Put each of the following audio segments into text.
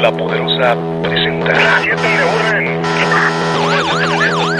la poderosa presenta.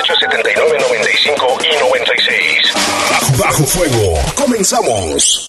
79 95 y 96. Bajo Fuego. Comenzamos.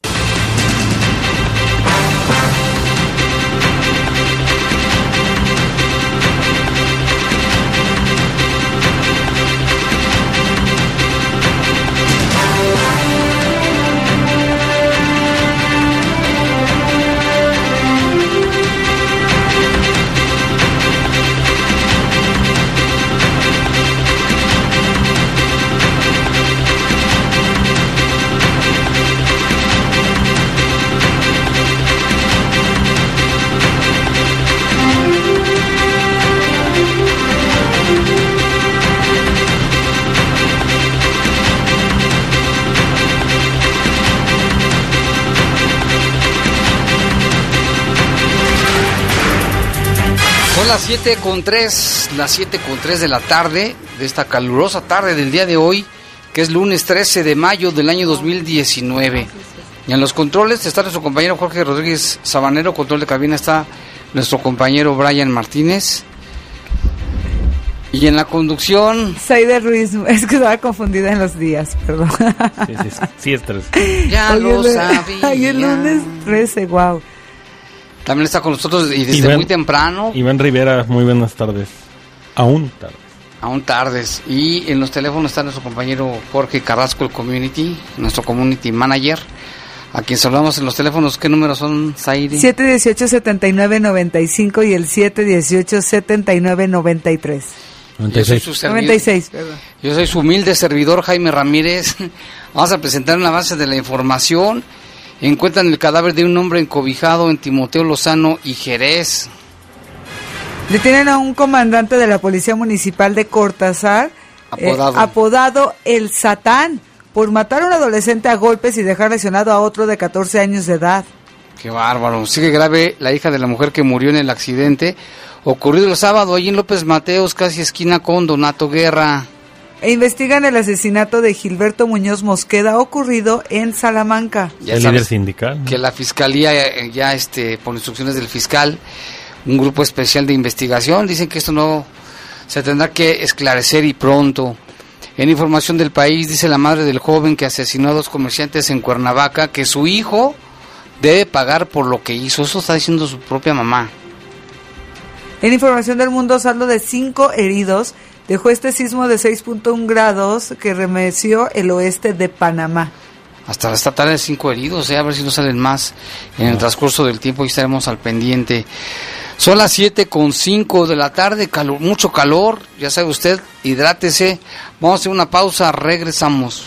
Las 7 con 3, las 7 con 3 de la tarde, de esta calurosa tarde del día de hoy, que es lunes 13 de mayo del año 2019. Y en los controles está nuestro compañero Jorge Rodríguez Sabanero, control de cabina está nuestro compañero Brian Martínez. Y en la conducción... Saide Ruiz, es que estaba confundida en los días, perdón. Sí, sí, sí, sí es tres. Ya Hoy lo es- sabía. Hoy es lunes 13, wow. También está con nosotros y desde Iván- muy temprano, Iván Rivera, muy buenas tardes. Aún tarde. aún tardes. Y en los teléfonos está nuestro compañero Jorge Carrasco, el community, nuestro community manager, a quien saludamos en los teléfonos. ¿Qué números son, Zaire? 718-7995 y el 718-7993. Yo soy 96. su servidor- 96, perdón. Yo soy su humilde servidor Jaime Ramírez. Vamos a presentar una base de la información. Encuentran el cadáver de un hombre encobijado en Timoteo Lozano y Jerez. Detienen a un comandante de la Policía Municipal de Cortázar, eh, Apodado. apodado El Satán, por matar a un adolescente a golpes y dejar lesionado a otro de 14 años de edad. Qué bárbaro. Sigue grave la hija de la mujer que murió en el accidente ocurrido el sábado allí en López Mateos, casi esquina con Donato Guerra. E investigan el asesinato de Gilberto Muñoz Mosqueda ocurrido en Salamanca. Ya el líder sindical. que la fiscalía eh, ya este por instrucciones del fiscal un grupo especial de investigación dicen que esto no se tendrá que esclarecer y pronto en información del país dice la madre del joven que asesinó a dos comerciantes en Cuernavaca que su hijo debe pagar por lo que hizo eso está diciendo su propia mamá En información del mundo, saldo de cinco heridos dejó este sismo de 6.1 grados que remeció el oeste de Panamá. hasta esta tarde cinco heridos eh, a ver si no salen más en el transcurso del tiempo y estaremos al pendiente son las 7 con 5 de la tarde, calor, mucho calor, ya sabe usted, hidrátese. Vamos a hacer una pausa, regresamos.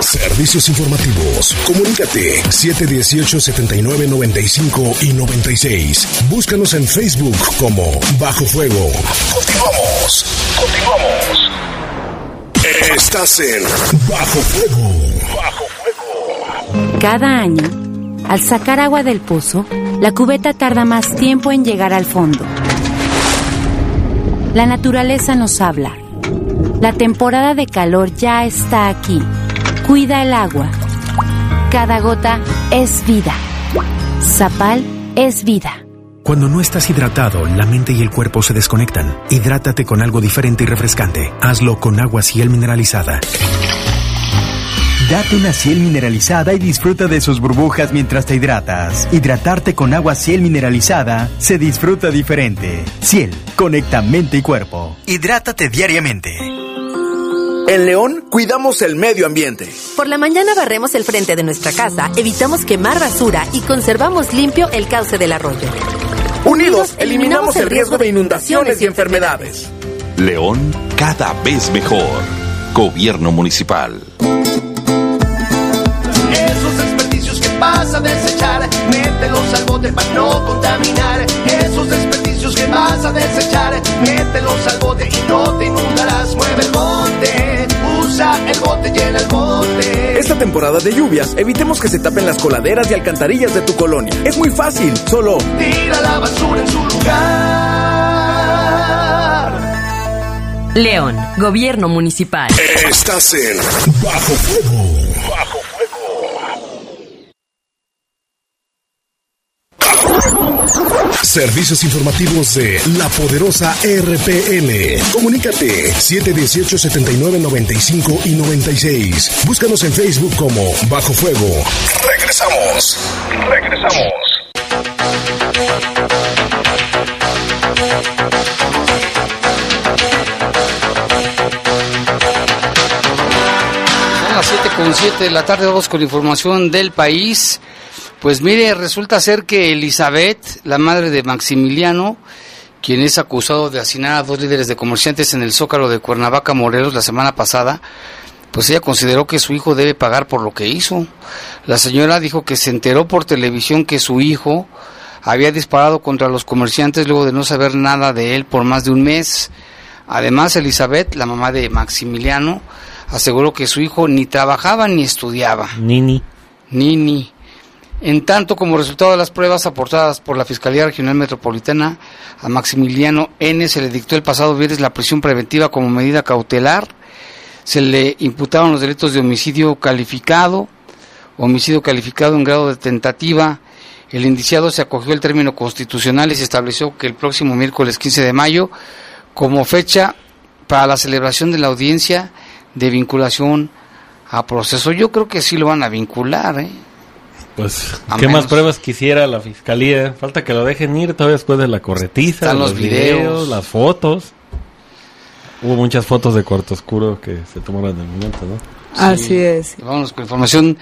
Servicios informativos. Comunícate 718-7995 y 96. Búscanos en Facebook como Bajo Fuego. Continuamos. Continuamos. Estás en Bajo Fuego. Bajo Fuego. Cada año, al sacar agua del pozo, la cubeta tarda más tiempo en llegar al fondo. La naturaleza nos habla. La temporada de calor ya está aquí. Cuida el agua. Cada gota es vida. Zapal es vida. Cuando no estás hidratado, la mente y el cuerpo se desconectan. Hidrátate con algo diferente y refrescante. Hazlo con agua Ciel mineralizada. Date una Ciel mineralizada y disfruta de sus burbujas mientras te hidratas. Hidratarte con agua Ciel mineralizada se disfruta diferente. Ciel, conecta mente y cuerpo. Hidrátate diariamente. En León cuidamos el medio ambiente. Por la mañana barremos el frente de nuestra casa, evitamos quemar basura y conservamos limpio el cauce del arroyo. Unidos eliminamos el riesgo de inundaciones y enfermedades. León cada vez mejor. Gobierno municipal. vas a desechar, mételos al bote para no contaminar. Esos desperdicios que vas a desechar, mételos al bote y no te inundarás. Mueve el bote, usa el bote, llena el bote. Esta temporada de lluvias, evitemos que se tapen las coladeras y alcantarillas de tu colonia. Es muy fácil, solo tira la basura en su lugar. León, Gobierno Municipal. Estás en Bajo Fuego. Servicios informativos de la poderosa RPN. Comunícate 718-7995 y 96. Búscanos en Facebook como Bajo Fuego. Regresamos. Regresamos. Son las 7 con 7 de la tarde, vamos con información del país. Pues mire, resulta ser que Elizabeth, la madre de Maximiliano, quien es acusado de asesinar a dos líderes de comerciantes en el Zócalo de Cuernavaca, Morelos, la semana pasada, pues ella consideró que su hijo debe pagar por lo que hizo. La señora dijo que se enteró por televisión que su hijo había disparado contra los comerciantes luego de no saber nada de él por más de un mes. Además, Elizabeth, la mamá de Maximiliano, aseguró que su hijo ni trabajaba ni estudiaba. Nini. Nini. En tanto, como resultado de las pruebas aportadas por la Fiscalía Regional Metropolitana, a Maximiliano N. se le dictó el pasado viernes la prisión preventiva como medida cautelar. Se le imputaron los delitos de homicidio calificado, homicidio calificado en grado de tentativa. El indiciado se acogió al término constitucional y se estableció que el próximo miércoles 15 de mayo, como fecha para la celebración de la audiencia de vinculación a proceso. Yo creo que sí lo van a vincular, ¿eh? Pues, A ¿qué menos- más pruebas quisiera la fiscalía? Falta que lo dejen ir todavía después de la corretiza, Están los, los videos, videos. las fotos. Hubo muchas fotos de cuarto oscuro que se tomaron en el momento, ¿no? Así es. Vamos con información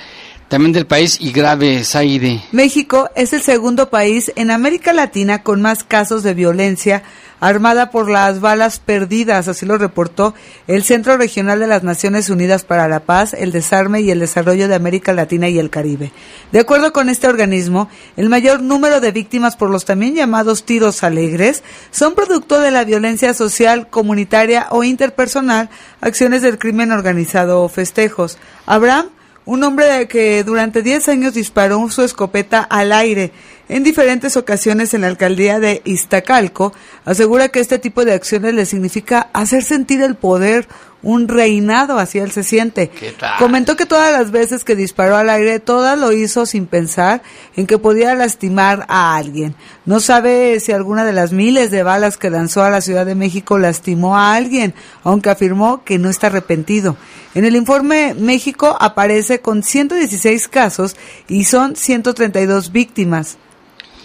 también del país y grave, Saide. México es el segundo país en América Latina con más casos de violencia armada por las balas perdidas, así lo reportó el Centro Regional de las Naciones Unidas para la Paz, el Desarme y el Desarrollo de América Latina y el Caribe. De acuerdo con este organismo, el mayor número de víctimas por los también llamados tiros alegres son producto de la violencia social, comunitaria o interpersonal, acciones del crimen organizado o festejos. Abraham un hombre que durante 10 años disparó su escopeta al aire. En diferentes ocasiones en la alcaldía de Iztacalco, asegura que este tipo de acciones le significa hacer sentir el poder, un reinado, así él se siente. ¿Qué tal? Comentó que todas las veces que disparó al aire, todas lo hizo sin pensar en que podía lastimar a alguien. No sabe si alguna de las miles de balas que lanzó a la Ciudad de México lastimó a alguien, aunque afirmó que no está arrepentido. En el informe, México aparece con 116 casos y son 132 víctimas,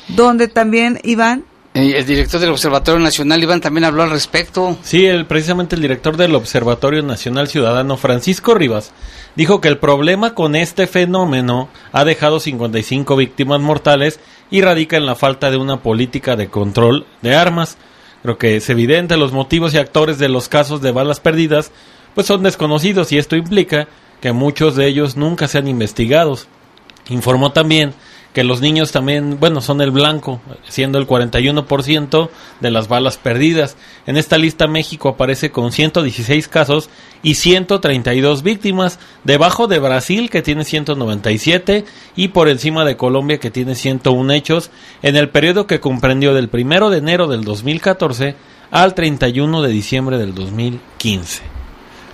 donde también iban Eh, El director del Observatorio Nacional, Iván, también habló al respecto. Sí, el, precisamente el director del Observatorio Nacional Ciudadano, Francisco Rivas, dijo que el problema con este fenómeno ha dejado 55 víctimas mortales y radica en la falta de una política de control de armas. Creo que es evidente, los motivos y actores de los casos de balas perdidas pues son desconocidos y esto implica que muchos de ellos nunca sean investigados. Informó también que los niños también, bueno, son el blanco, siendo el 41% de las balas perdidas. En esta lista México aparece con 116 casos y 132 víctimas, debajo de Brasil que tiene 197 y por encima de Colombia que tiene 101 hechos en el periodo que comprendió del 1 de enero del 2014 al 31 de diciembre del 2015.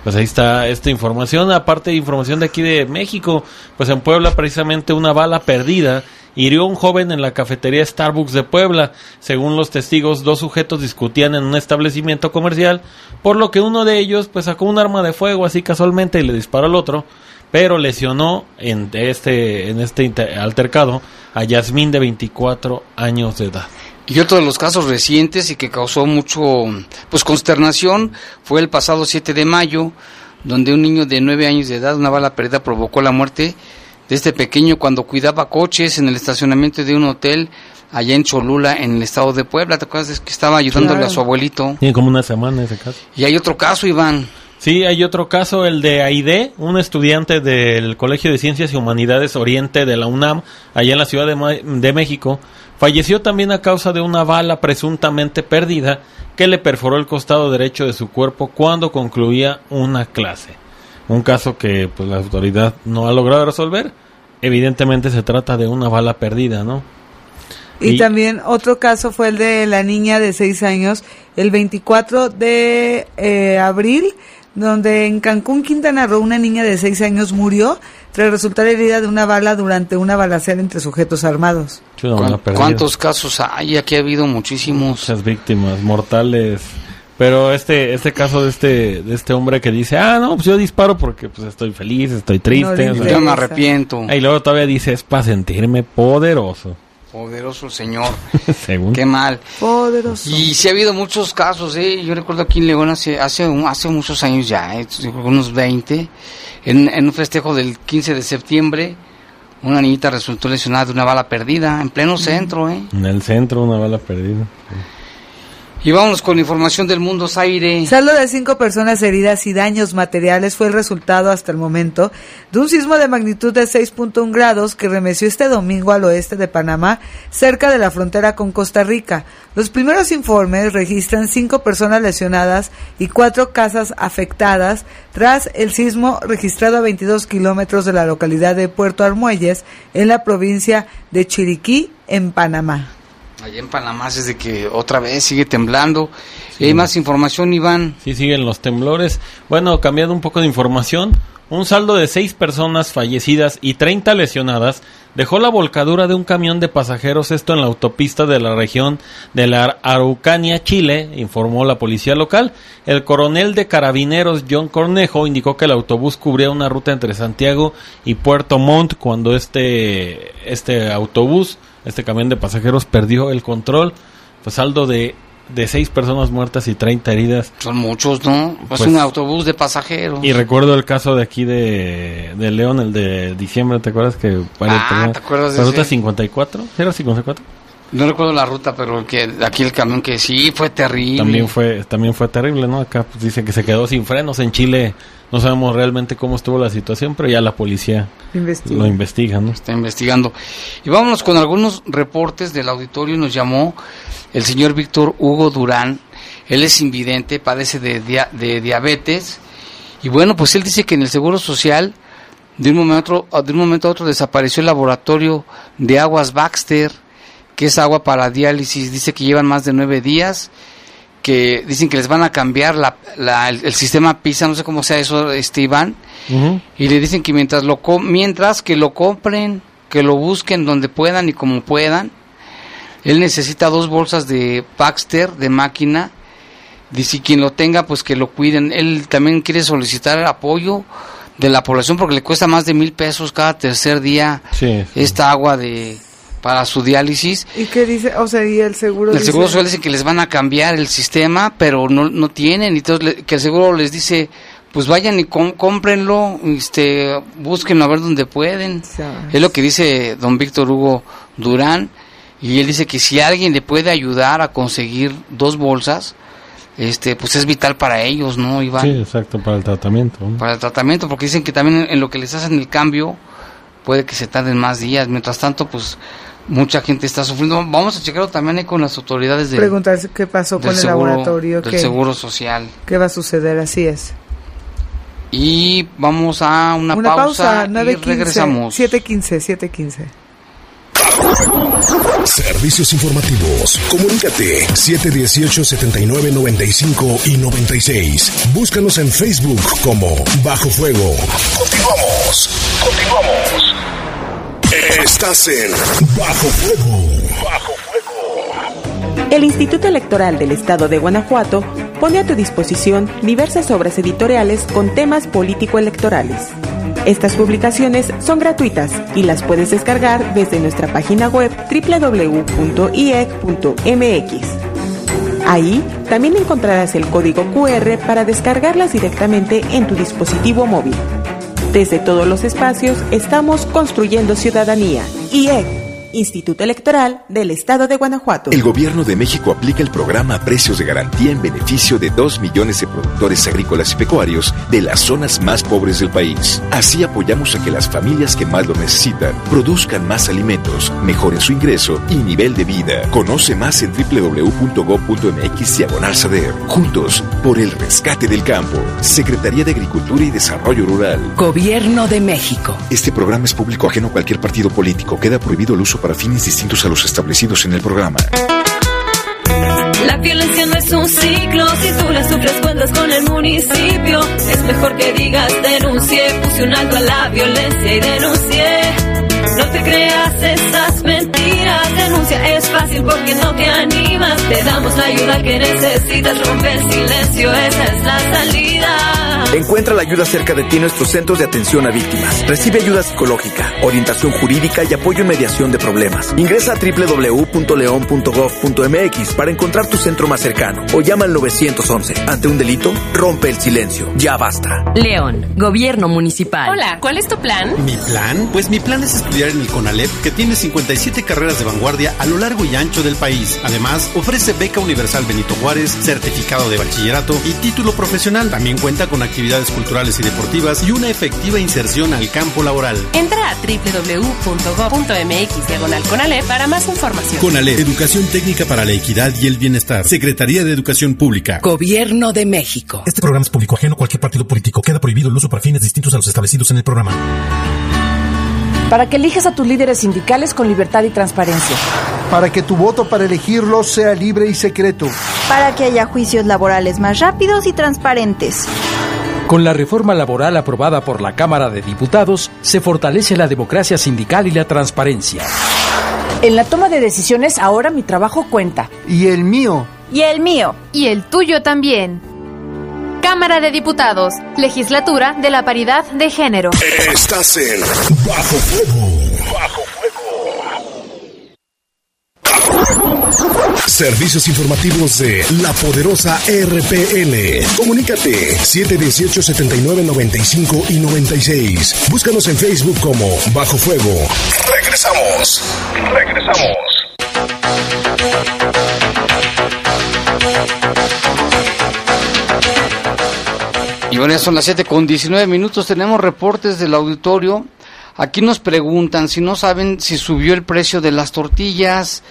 Pues ahí está esta información, aparte de información de aquí de México, pues en Puebla precisamente una bala perdida hirió a un joven en la cafetería Starbucks de Puebla. Según los testigos, dos sujetos discutían en un establecimiento comercial, por lo que uno de ellos pues sacó un arma de fuego así casualmente y le disparó al otro, pero lesionó en este en este altercado a Yasmín de 24 años de edad. Y otro de los casos recientes y que causó mucho pues consternación fue el pasado 7 de mayo, donde un niño de 9 años de edad, una bala perdida provocó la muerte de este pequeño cuando cuidaba coches en el estacionamiento de un hotel allá en Cholula, en el estado de Puebla. ¿Te acuerdas de que estaba ayudándole Claro. a su abuelito? Tiene como una semana ese caso. Y hay otro caso, Iván. Sí, hay otro caso, el de Aide, un estudiante del Colegio de Ciencias y Humanidades Oriente de la UNAM, allá en la Ciudad de, Ma- de México, falleció también a causa de una bala presuntamente perdida que le perforó el costado derecho de su cuerpo cuando concluía una clase. Un caso que pues la autoridad no ha logrado resolver. Evidentemente se trata de una bala perdida, ¿no? Y, Y- también otro caso fue el de la niña de 6 años, el 24 de eh, abril, donde en Cancún, Quintana Roo, una niña de 6 años murió tras resultar herida de una bala durante una balacera entre sujetos armados. Es una bala ¿Cuán- perdida. ¿Cuántos casos hay? Aquí ha habido muchísimos. muchas víctimas mortales. Pero este este caso de este de este hombre que dice, "Ah, no, pues yo disparo porque pues estoy feliz, estoy triste." le o sea, Yo me arrepiento. y luego todavía dice, "Es para sentirme poderoso." Poderoso el Señor. Según Qué mal. Poderoso. Y sí ha habido muchos casos, ¿eh? Yo recuerdo aquí en León hace, hace, un- hace muchos años ya, ¿eh? Unos 20, en, en un festejo del 15 de septiembre, una niñita resultó lesionada de una bala perdida en pleno centro, ¿eh? en el centro una bala perdida. Y vámonos con información del mundo, Zaire. Saldo de cinco personas heridas y daños materiales fue el resultado hasta el momento de un sismo de magnitud de 6.1 grados que remeció este domingo al oeste de Panamá, cerca de la frontera con Costa Rica. Los primeros informes registran cinco personas lesionadas y cuatro casas afectadas tras el sismo registrado a 22 kilómetros de la localidad de Puerto Armuelles, en la provincia de Chiriquí, en Panamá. Allá en Panamá es de que otra vez sigue temblando. Y hay más información, Iván. Sí, siguen los temblores. Bueno, cambiando un poco de información, un saldo de seis personas fallecidas y 30 lesionadas dejó la volcadura de un camión de pasajeros, esto en la autopista de la región de la Araucanía, Chile, informó la policía local. El coronel de carabineros John Cornejo indicó que el autobús cubría una ruta entre Santiago y Puerto Montt cuando este, este autobús, este camión de pasajeros perdió el control. Pues saldo de, de seis personas muertas y 30 heridas. Son muchos, ¿no? Pues, Pues- un autobús de pasajeros. Y recuerdo el caso de aquí de, de León, el de diciembre, ¿te acuerdas que Ah, ¿te acuerdas de la ruta ese? 54? ¿Sí ¿Era 54? No recuerdo la ruta, pero que aquí el camión que sí fue terrible. También fue también fue terrible, ¿no? Acá pues, dice que se quedó sin frenos en Chile. No sabemos realmente cómo estuvo la situación, pero ya la policía Investiga. lo investiga, ¿no? está investigando. Y vámonos con algunos reportes del auditorio. Nos llamó el señor Víctor Hugo Durán. Él es invidente, padece de, dia- de diabetes. Y bueno, pues él dice que en el Seguro Social, de un momento a otro, de un momento a otro desapareció el laboratorio de aguas Baxter, que es agua para diálisis. Dice que llevan más de nueve días. que dicen que les van a cambiar la, la- el, el sistema PISA, no sé cómo sea eso, este Iván, y le dicen que mientras lo mientras que lo compren, que lo busquen donde puedan y como puedan. Él necesita dos bolsas de Baxter de máquina. Dice quien lo tenga, pues que lo cuiden. Él también quiere solicitar el apoyo de la población porque le cuesta más de mil pesos cada tercer día Sí, sí. esta agua de para su diálisis. ¿Y qué dice? O sea, y el seguro El dice- seguro social dice que les van a cambiar el sistema, pero no, no tienen. Y entonces le- que el seguro les dice, pues vayan y com- cómprenlo, este, búsquenlo a ver dónde pueden. Ya. Es lo que dice don Víctor Hugo Durán. Y él dice que si alguien le puede ayudar a conseguir dos bolsas, este, pues es vital para ellos, ¿no, Iván? Sí, exacto, para el tratamiento. ¿no? Para el tratamiento, porque dicen que también en, en lo que les hacen el cambio, puede que se tarden más días. Mientras tanto, pues mucha gente está sufriendo. Vamos a checarlo también ahí con las autoridades de, Preguntarse qué pasó con el seguro, laboratorio, del qué, seguro social. qué va a suceder, así es. Y vamos a una, Una pausa, pausa, y 9.15, regresamos. 7.15, 7.15. Servicios informativos. Comunícate 718-7995 y 96. Búscanos en Facebook como Bajo Fuego. Continuamos. Continuamos. Estás en Bajo Fuego. Bajo Fuego. El Instituto Electoral del Estado de Guanajuato pone a tu disposición diversas obras editoriales con temas político-electorales. Estas publicaciones son gratuitas y las puedes descargar desde nuestra página web www.iec.mx. Ahí también encontrarás el código QR para descargarlas directamente en tu dispositivo móvil. Desde todos los espacios estamos construyendo ciudadanía. IEC, Instituto Electoral del Estado de Guanajuato. El gobierno de México aplica el programa Precios de Garantía en beneficio de 2 millones de productores agrícolas y pecuarios de las zonas más pobres del país. Así apoyamos a que las familias que más lo necesitan produzcan más alimentos, mejoren su ingreso y nivel de vida. Conoce más en www.gov.mx diagonal saber. Juntos por el rescate del campo. Secretaría de Agricultura y Desarrollo Rural. Gobierno de México. Este programa es público ajeno a cualquier partido político. Queda prohibido el uso para fines distintos a los establecidos en el programa. La violencia no es un ciclo, si tú la sufres cuentas con el municipio. Es mejor que digas denuncie, puse un alto a la violencia y denuncié. No te creas esas mentiras, denuncia es fácil porque no te animas. Te damos la ayuda que necesitas, rompe el silencio, esa es la salida. Encuentra la ayuda cerca de ti en nuestros centros de atención a víctimas. Recibe ayuda psicológica, orientación jurídica y apoyo en mediación de problemas. Ingresa a www.leon.gov.mx para encontrar tu centro más cercano o llama al 911. Ante un delito, rompe el silencio. Ya basta. León, Gobierno Municipal. Hola, ¿cuál es tu plan? ¿Mi plan? Pues mi plan es estudiar en el CONALEP, que tiene 57 carreras de vanguardia a lo largo y ancho del país. Además, ofrece beca universal Benito Juárez, certificado de bachillerato y título profesional. También cuenta con actividades culturales y deportivas y una efectiva inserción al campo laboral. Entra a www.gov.mx diagonal Conalep para más información. CONALEP, Educación Técnica para la Equidad y el Bienestar. Secretaría de Educación Pública. Gobierno de México. Este programa es público ajeno a cualquier partido político. Queda prohibido el uso para fines distintos a los establecidos en el programa. Para que elijas a tus líderes sindicales con libertad y transparencia. Para que tu voto para elegirlos sea libre y secreto. Para que haya juicios laborales más rápidos y transparentes. Con la reforma laboral aprobada por la Cámara de Diputados, se fortalece la democracia sindical y la transparencia. En la toma de decisiones, ahora mi trabajo cuenta. Y el mío. Y el mío. Y el tuyo también. Cámara de Diputados, Legislatura de la Paridad de Género. Estás en Bajo Fuego. Bajo Fuego. Servicios informativos de la poderosa RPN. Comunícate 718 79 95 y 96. Búscanos en Facebook como Bajo Fuego. Regresamos. Regresamos. Son las 7 con 19 minutos. Tenemos reportes del auditorio. Aquí nos preguntan si no saben si subió el precio de las tortillas,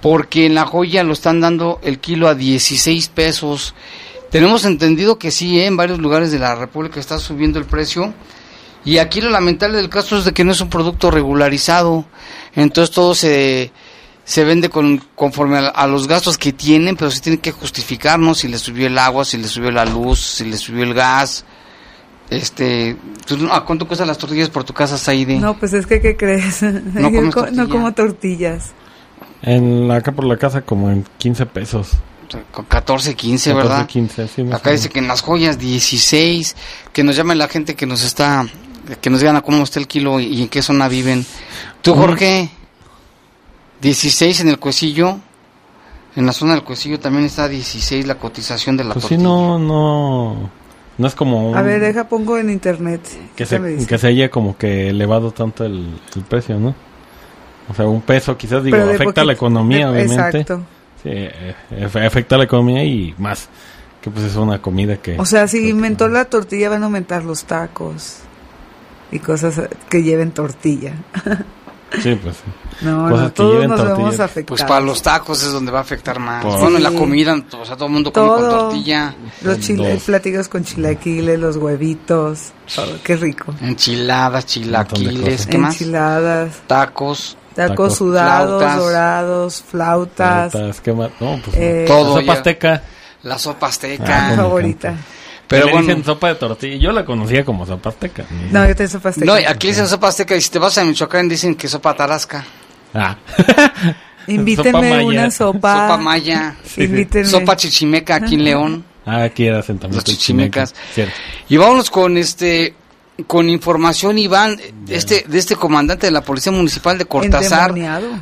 porque en la joya lo están dando el kilo a 16 pesos. Tenemos entendido que sí, ¿eh? en varios lugares de la República está subiendo el precio. Y aquí lo lamentable del caso es de que no es un producto regularizado. Entonces todo se, se vende con, conforme a, a, los gastos que tienen, pero se tienen que justificar, ¿no? Si le subió el agua, si le subió la luz, si le subió el gas. Este, ¿A cuánto cuestan las tortillas por tu casa, Saide? No, pues es que, ¿qué crees? No, Yo comes co- tortilla. no como tortillas. En la, acá por la casa como en 15 pesos. Con 14, 15, 14, ¿verdad? 15, sí, Acá dice que en las joyas 16, que nos llame la gente que nos está, que nos digan a cómo está el kilo y, y en qué zona viven. ¿Tú. Jorge? 16 en el cuecillo. En la zona del cuecillo también está 16 la cotización de la Pues sí, tortilla. no, no, no es como un- A ver, deja, pongo en internet. que ¿Qué me se, que se haya como que elevado tanto el, el precio, ¿no? O sea, un peso quizás, digo, afecta a la poquito- economía, de- obviamente. exacto. Sí, eh, efe- afecta a la economía y más, que pues es una comida que... O sea, si inventó la tortilla, van a aumentar los tacos y cosas que lleven tortilla. Sí, pues sí. No, Cosas no, todos nos tortilla. vemos afectados. Pues para los tacos es donde va a afectar más. Por- Bueno, en la Sí. comida, o sea, todo el mundo come con tortilla. Los chile- platillos con chilaquiles, los huevitos. todo, qué rico. Enchiladas, chilaquiles, ¿qué más? Enchiladas, Tacos. tacos, Tacos. sudados, Flautas. dorados, flautas. Flautas, ¿qué más? No, pues Eh, Todo la sopa ya. azteca. La sopa Ah, azteca. cómo me favorita. Pero le bueno. dicen sopa de tortilla. Yo la conocía como sopa azteca. No, yo te sopa azteca. No, aquí dicen sopa azteca y si te vas a Michoacán dicen que sopa tarasca. Ah. Sopa maya. una sopa. Sopa maya. Invítenme. Sopa chichimeca aquí en León. Ah, aquí era asentamiento Los chichimecas. Cierto. Y vámonos con este con información Iván este de este comandante de la Policía Municipal de Cortázar,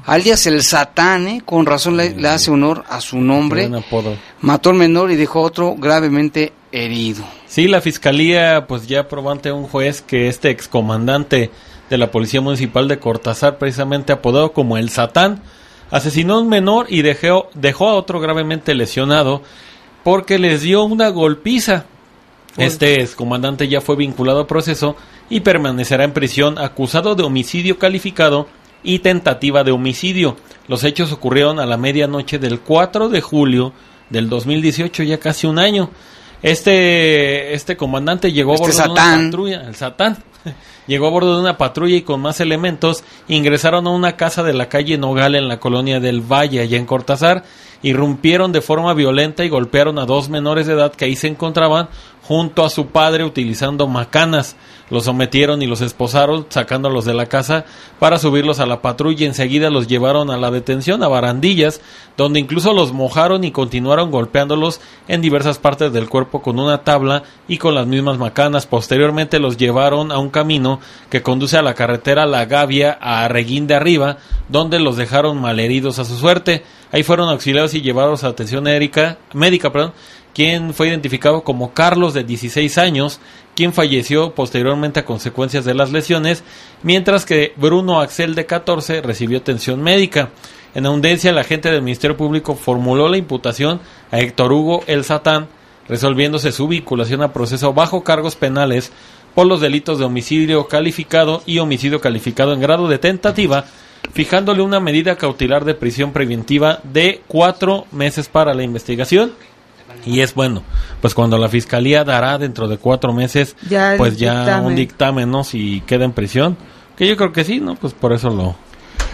alias el Satán, ¿eh? con razón le, le hace honor a su nombre. Buen apodo. Mató al menor y dejó otro gravemente herido. Sí, la fiscalía pues ya probó ante un juez que este excomandante de la Policía Municipal de Cortázar, precisamente apodado como el Satán, asesinó a un menor y dejó, dejó a otro gravemente lesionado porque les dio una golpiza. Este comandante ya fue vinculado a proceso y permanecerá en prisión acusado de homicidio calificado y tentativa de homicidio. Los hechos ocurrieron a la medianoche del 4 de julio del 2018, ya casi un año. Este, este comandante llegó a Este bordo de una patrulla, el Satán, llegó a bordo de una patrulla y con más elementos ingresaron a una casa de la calle Nogal en la colonia del Valle, allá en Cortázar, irrumpieron de forma violenta y golpearon a dos menores de edad que ahí se encontraban junto a su padre utilizando macanas. Los sometieron y los esposaron, sacándolos de la casa para subirlos a la patrulla. Enseguida los llevaron a la detención, a barandillas, donde incluso los mojaron y continuaron golpeándolos en diversas partes del cuerpo con una tabla y con las mismas macanas. Posteriormente los llevaron a un camino que conduce a la carretera La Gavia a Reguín de Arriba, donde los dejaron malheridos a su suerte. Ahí fueron auxiliados y llevados a atención médica, médica, perdón, quien fue identificado como Carlos de 16 años, quien falleció posteriormente a consecuencias de las lesiones, mientras que Bruno Axel de 14 recibió atención médica. En audiencia, el agente del Ministerio Público formuló la imputación a Héctor Hugo El Satán, resolviéndose su vinculación a proceso bajo cargos penales por los delitos de homicidio calificado y homicidio calificado en grado de tentativa, fijándole una medida cautelar de prisión preventiva de cuatro meses para la investigación. Y es bueno, pues cuando la fiscalía dará dentro de cuatro meses, Ya pues ya dictamen. un dictamen, ¿no? Si queda en prisión, que yo creo que sí, ¿no? Pues por eso lo,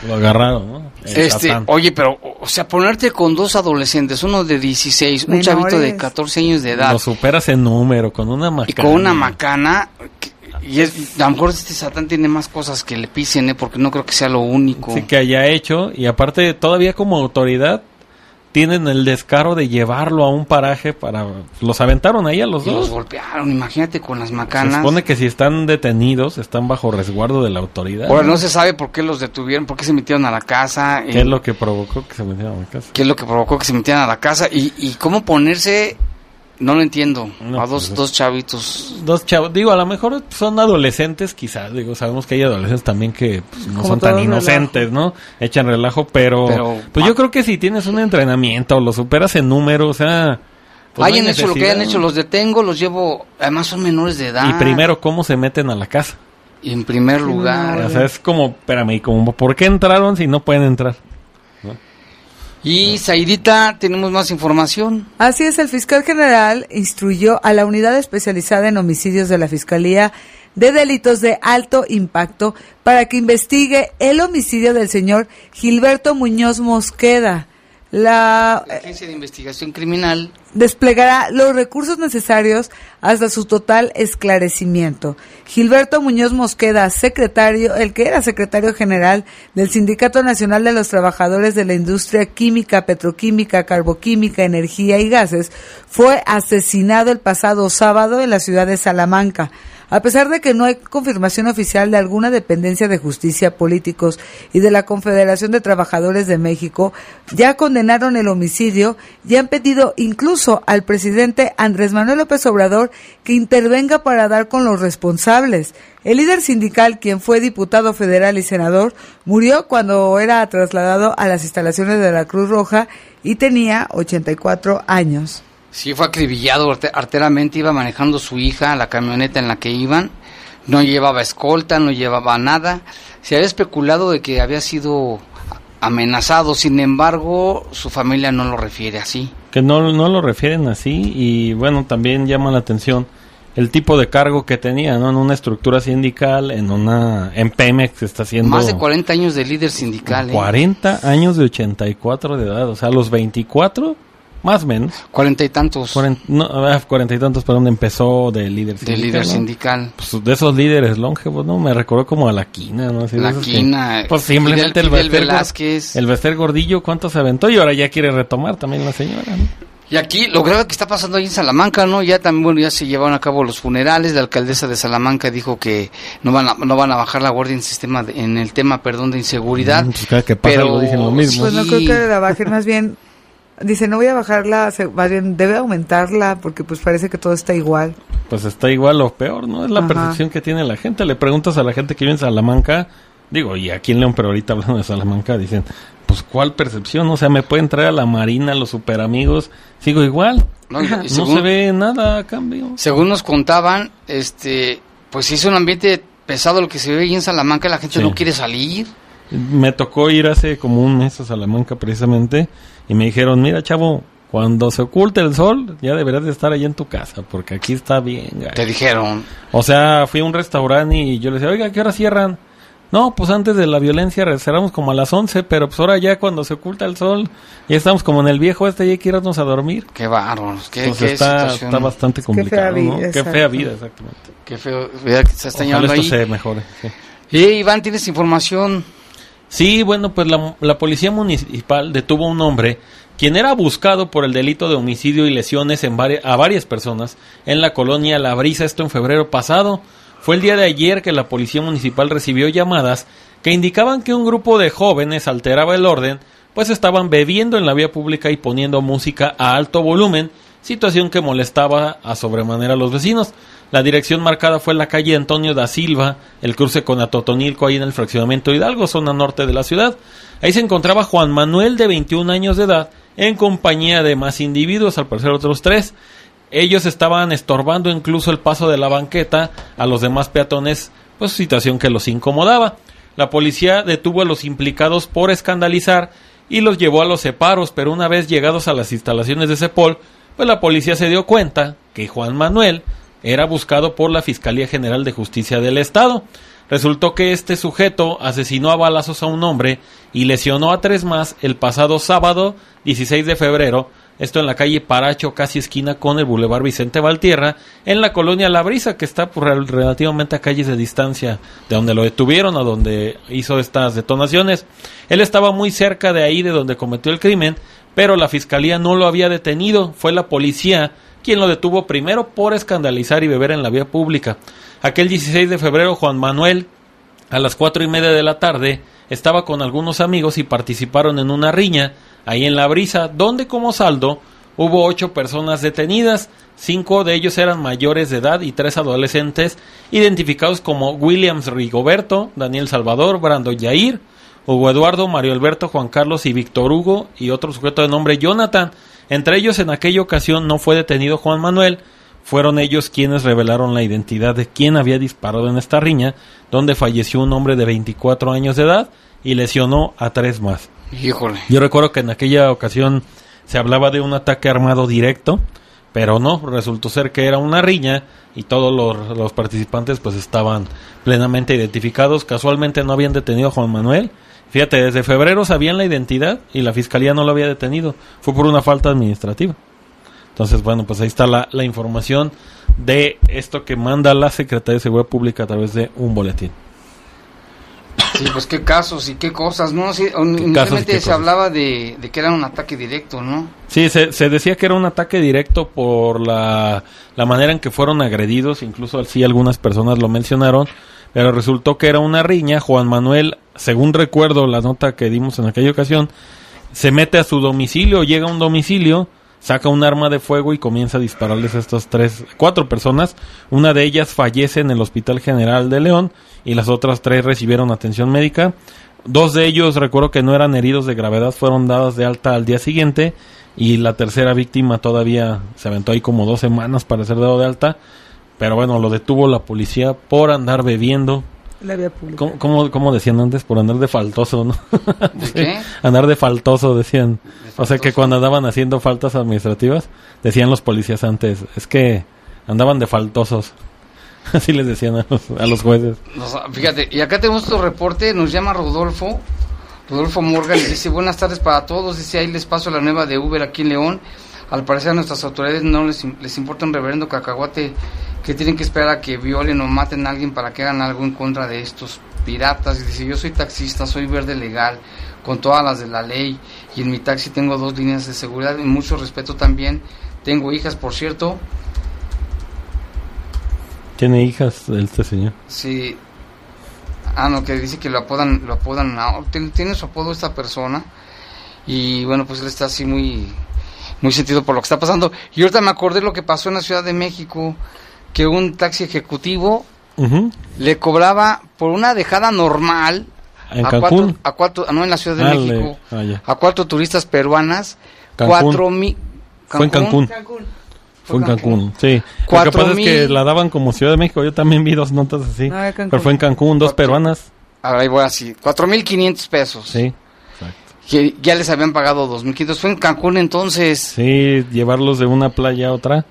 lo agarraron, ¿no? El Este, Satán. oye, pero, o sea, ponerte con dos adolescentes, uno de 16, un chavito de 14 años de edad, Lo superas en número, con una y macana. con una macana, que- y es, a lo mejor este Satán tiene más cosas que le pisen, ¿eh? porque no creo que sea lo único. Sí, que haya hecho, y aparte todavía como autoridad tienen el descaro de llevarlo a un paraje para... Los aventaron ahí a los Y los dos. golpearon, imagínate con las Se macanas. supone que si están detenidos, están bajo resguardo de la autoridad. Ahora no se sabe por qué los detuvieron, por qué se metieron a la casa. ¿Qué eh, es lo que provocó que se metieran a la casa? qué es lo que provocó que se metieran a la casa y, y cómo ponerse, no lo entiendo, No, a dos, pues, dos chavitos. Dos chavos, digo, a lo mejor son adolescentes, quizás, digo, sabemos que hay adolescentes también que pues, no son tan inocentes, ¿no? Echan relajo, pero, Pero- pues yo creo que si tienes un entrenamiento o lo superas en número, o sea... pues, no hay hayan hecho lo que hayan hecho, los detengo, los llevo, además son menores de edad. Y primero, ¿cómo se meten a la casa? Y en primer lugar. O sea, es como, espérame, y como, ¿por qué entraron si no pueden entrar? Y Saidita, tenemos más información. Así es, el fiscal general instruyó a la unidad especializada en homicidios de la Fiscalía de Delitos de Alto Impacto para que investigue el homicidio del señor Gilberto Muñoz Mosqueda. La La Agencia de Investigación Criminal desplegará los recursos necesarios hasta su total esclarecimiento. Gilberto Muñoz Mosqueda, secretario, el que era secretario general del Sindicato Nacional de los Trabajadores de la Industria Química, Petroquímica, Carboquímica, Energía y Gases, fue asesinado el pasado sábado en la ciudad de Salamanca. A pesar de que no hay confirmación oficial de alguna dependencia de justicia, políticos y de la Confederación de Trabajadores de México, ya condenaron el homicidio y han pedido incluso al presidente Andrés Manuel López Obrador que intervenga para dar con los responsables. El líder sindical, quien fue diputado federal y senador, murió cuando era trasladado a las instalaciones de la Cruz Roja y tenía 84 años. Sí fue acribillado arte- arteramente, iba manejando su hija, la camioneta en la que iban, no llevaba escolta, no llevaba nada. Se había especulado de que había sido amenazado, sin embargo, su familia no lo refiere así. Que no, no lo refieren así y bueno, también llama la atención el tipo de cargo que tenía, ¿no? En una estructura sindical, en una... En Pemex está haciendo... Más de 40 años de líder sindical. ¿eh? 40 años de 84 de edad, o sea, a los 24, más o menos. Cuarenta y tantos. Cuarenta, no, cuarenta y tantos, pero donde empezó de líder de sindical. líder ¿no? sindical. Pues de esos líderes longevos, ¿no? Me recordó como a la quina, ¿no? Así de La esos que- Quina, pues simplemente Fidel- el Fidel Velázquez. el Bester Gordillo, ¿cuánto se aventó? Y ahora ya quiere retomar también la señora, ¿no? Y aquí lo grave que está pasando ahí en Salamanca, ¿no? Ya también, bueno, ya se llevaron a cabo los funerales. La alcaldesa de Salamanca dijo que no van a, no van a bajar la guardia en, sistema de- en el tema, perdón, de inseguridad. Mm, pues cada que pasa pero algo dicen lo mismo. Pues no creo que la bajen, más bien, dice, no voy a bajarla, se- más bien debe aumentarla porque pues parece que todo está igual. pues está igual o peor, ¿no? Es la Ajá. percepción que tiene la gente. Le preguntas a la gente que vive en Salamanca, digo, y aquí en León, pero ahorita hablando de Salamanca, dicen, pues ¿cuál percepción? O sea, me pueden traer a la Marina, los super amigos, sigo igual. No, y- y no según- se ve nada a cambio. Según nos contaban, este, pues sí es un ambiente pesado lo que se ve ahí en Salamanca, la gente Sí. no quiere salir. Me tocó ir hace como un mes a Salamanca precisamente y me dijeron, mira chavo, cuando se oculte el sol ya deberías de estar ahí en tu casa porque aquí está bien. gacho". Te dijeron. O sea, fui a un restaurante y yo le decía, oiga, ¿qué hora cierran? No, pues antes de la violencia cerramos como a las 11, pero pues ahora ya cuando se oculta el sol, ya estamos como en el viejo este y hay que irnos a dormir. Qué bárbaros, qué, Entonces qué está, situación. está bastante complicado, vida, ¿no? Qué exacto. fea vida, exactamente. Qué feo, vea que se está Ojalá esto ahí. se mejore. sí. Y Iván, ¿tienes información? Sí, bueno, pues la, policía municipal detuvo a un hombre quien era buscado por el delito de homicidio y lesiones en a varias personas en la colonia La Brisa, esto en febrero pasado. Fue el día de ayer que la policía municipal recibió llamadas que indicaban que un grupo de jóvenes alteraba el orden, pues estaban bebiendo en la vía pública y poniendo música a alto volumen, situación que molestaba a sobremanera a los vecinos. La dirección marcada fue la calle Antonio da Silva, el cruce con Atotonilco ahí en el fraccionamiento Hidalgo, zona norte de la ciudad. Ahí se encontraba Juan Manuel de 21 años de edad en compañía de más individuos, al parecer otros tres. Ellos estaban estorbando incluso el paso de la banqueta a los demás peatones, pues situación que los incomodaba. La policía detuvo a los implicados por escandalizar y los llevó a los separos, pero una vez llegados a las instalaciones de Cepol, pues la policía se dio cuenta que Juan Manuel era buscado por la Fiscalía General de Justicia del Estado. Resultó que este sujeto asesinó a balazos a un hombre y lesionó a tres más el pasado sábado 16 de febrero, esto en la calle Paracho, casi esquina con el Boulevard Vicente Valtierra, en la colonia La Brisa, que está por rel- relativamente a calles de distancia de donde lo detuvieron, a donde hizo estas detonaciones. Él estaba muy cerca de ahí, de donde cometió el crimen, pero la fiscalía no lo había detenido, fue la policía quien lo detuvo primero por escandalizar y beber en la vía pública. Aquel 16 de febrero, Juan Manuel, a las cuatro y media de la tarde, estaba con algunos amigos y participaron en una riña ahí en la brisa, donde como saldo hubo ocho personas detenidas, cinco de ellos eran mayores de edad y tres adolescentes, identificados como Williams Rigoberto, Daniel Salvador, Brando Yair, Hugo Eduardo, Mario Alberto, Juan Carlos y Víctor Hugo y otro sujeto de nombre Jonathan. Entre ellos en aquella ocasión no fue detenido Juan Manuel, fueron ellos quienes revelaron la identidad de quien había disparado en esta riña, donde falleció un hombre de 24 años de edad y lesionó a tres más. Híjole. Yo recuerdo que en aquella ocasión se hablaba de un ataque armado directo, pero no, resultó ser que era una riña y todos los, los participantes pues estaban plenamente identificados. Casualmente no habían detenido a Juan Manuel. Fíjate, desde febrero sabían la identidad y la fiscalía no lo había detenido. Fue por una falta administrativa. Entonces, bueno, pues ahí está la, información de esto que manda la Secretaría de Seguridad Pública a través de un boletín. Sí, pues qué casos y qué cosas, ¿no? Sí, inicialmente se hablaba de, de que era un ataque directo, ¿no? Sí, se, se decía que era un ataque directo por la, la manera en que fueron agredidos, incluso así algunas personas lo mencionaron, pero resultó que era una riña. Juan Manuel, según recuerdo la nota que dimos en aquella ocasión, se mete a su domicilio, llega a un domicilio, saca un arma de fuego y comienza a dispararles a estas tres, cuatro personas. Una de ellas fallece en el Hospital General de León y las otras tres recibieron atención médica. Dos de ellos, recuerdo que no eran heridos de gravedad, fueron dadas de alta al día siguiente y la tercera víctima todavía se aventó ahí como dos semanas para ser dado de alta. Pero bueno, lo detuvo la policía por andar bebiendo. La vía pública. ¿Cómo, cómo, cómo decían antes? Por andar de faltoso, ¿no? ¿De Sí, qué? Andar de faltoso, decían. O sea que cuando andaban haciendo faltas administrativas, decían los policías antes, es que andaban de faltosos. Así les decían a los, a los jueces. Nos- fíjate, y acá tenemos otro reporte, nos llama Rodolfo, Rodolfo Morgan, y dice, buenas tardes para todos, dice, ahí les paso la nueva de Uber aquí en León. Al parecer a nuestras autoridades no les, les importa un reverendo cacahuate que tienen que esperar a que violen o maten a alguien para que hagan algo en contra de estos piratas. Y dice, yo soy taxista, soy verde legal, con todas las de la ley, y en mi taxi tengo dos líneas de seguridad y mucho respeto también. Tengo hijas, por cierto, Tiene hijas este señor. Sí. Ah, no, que dice que lo apodan, lo apodan, tiene, tiene su apodo esta persona. Y bueno, pues él está así muy, muy sentido por lo que está pasando. Y ahorita me acordé lo que pasó en la Ciudad de México, que un taxi ejecutivo le cobraba por una dejada normal ¿En a Cancún? cuatro, a cuatro, no en la Ciudad de Ah, México, ah, a cuatro turistas peruanas, Cancún. cuatro mil. Fue en Cancún. Fue en Cancún, sí. Lo que Cuatro pasa es que mil- la daban como Ciudad de México. Yo también vi dos notas así. Cancún. Pero fue en Cancún, dos peruanas. Ahora ahí voy así, cuatro mil quinientos pesos. Sí. Que ya les habían pagado dos mil quinientos. Fue en Cancún entonces. Sí, llevarlos de una playa a otra.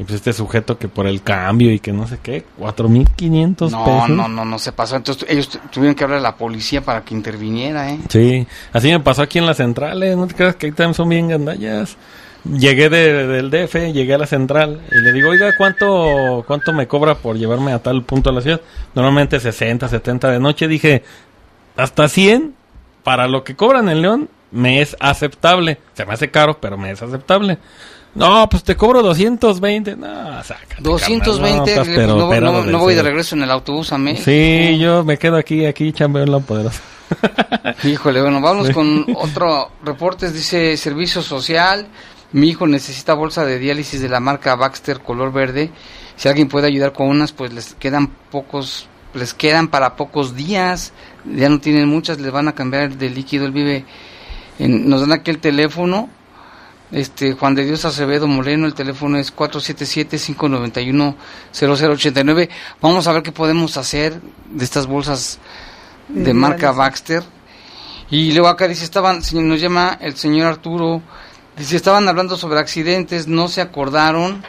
Y pues este sujeto que por el cambio y que no sé qué, 4.500 No, pesos. no, no, no se pasó. Entonces ellos tu- tuvieron que hablar a la policía para que interviniera, ¿eh? Sí, así me pasó aquí en las centrales, no te creas que ahí también son bien gandallas. Llegué de- del DF, llegué a la central y le digo, oiga, ¿cuánto, ¿cuánto me cobra por llevarme a tal punto de la ciudad? Normalmente 60, 70 de noche. Dije, hasta 100, para lo que cobran en León, me es aceptable. Se me hace caro, pero me es aceptable. No, pues te cobro 220. No, sácate. 220, carnal, no, le- pero no, operado no- voy de regreso en el autobús a México. Sí, yo me quedo aquí, aquí chambeo en la poderosa. Híjole, bueno, vamos Sí. con otro reportes. Dice Servicio Social. Mi hijo necesita bolsa de diálisis de la marca Baxter color verde. Si alguien puede ayudar con unas, pues les quedan pocos, les quedan para pocos días. Ya no tienen muchas, les van a cambiar de líquido. Él vive, en, nos dan aquí el teléfono. Este Juan de Dios Acevedo Moreno, el teléfono es 477-591-0089. Vamos a ver qué podemos hacer de estas bolsas de marca. Baxter. Y luego acá dice, estaban, nos llama el señor Arturo, dice, estaban hablando sobre accidentes, no se acordaron,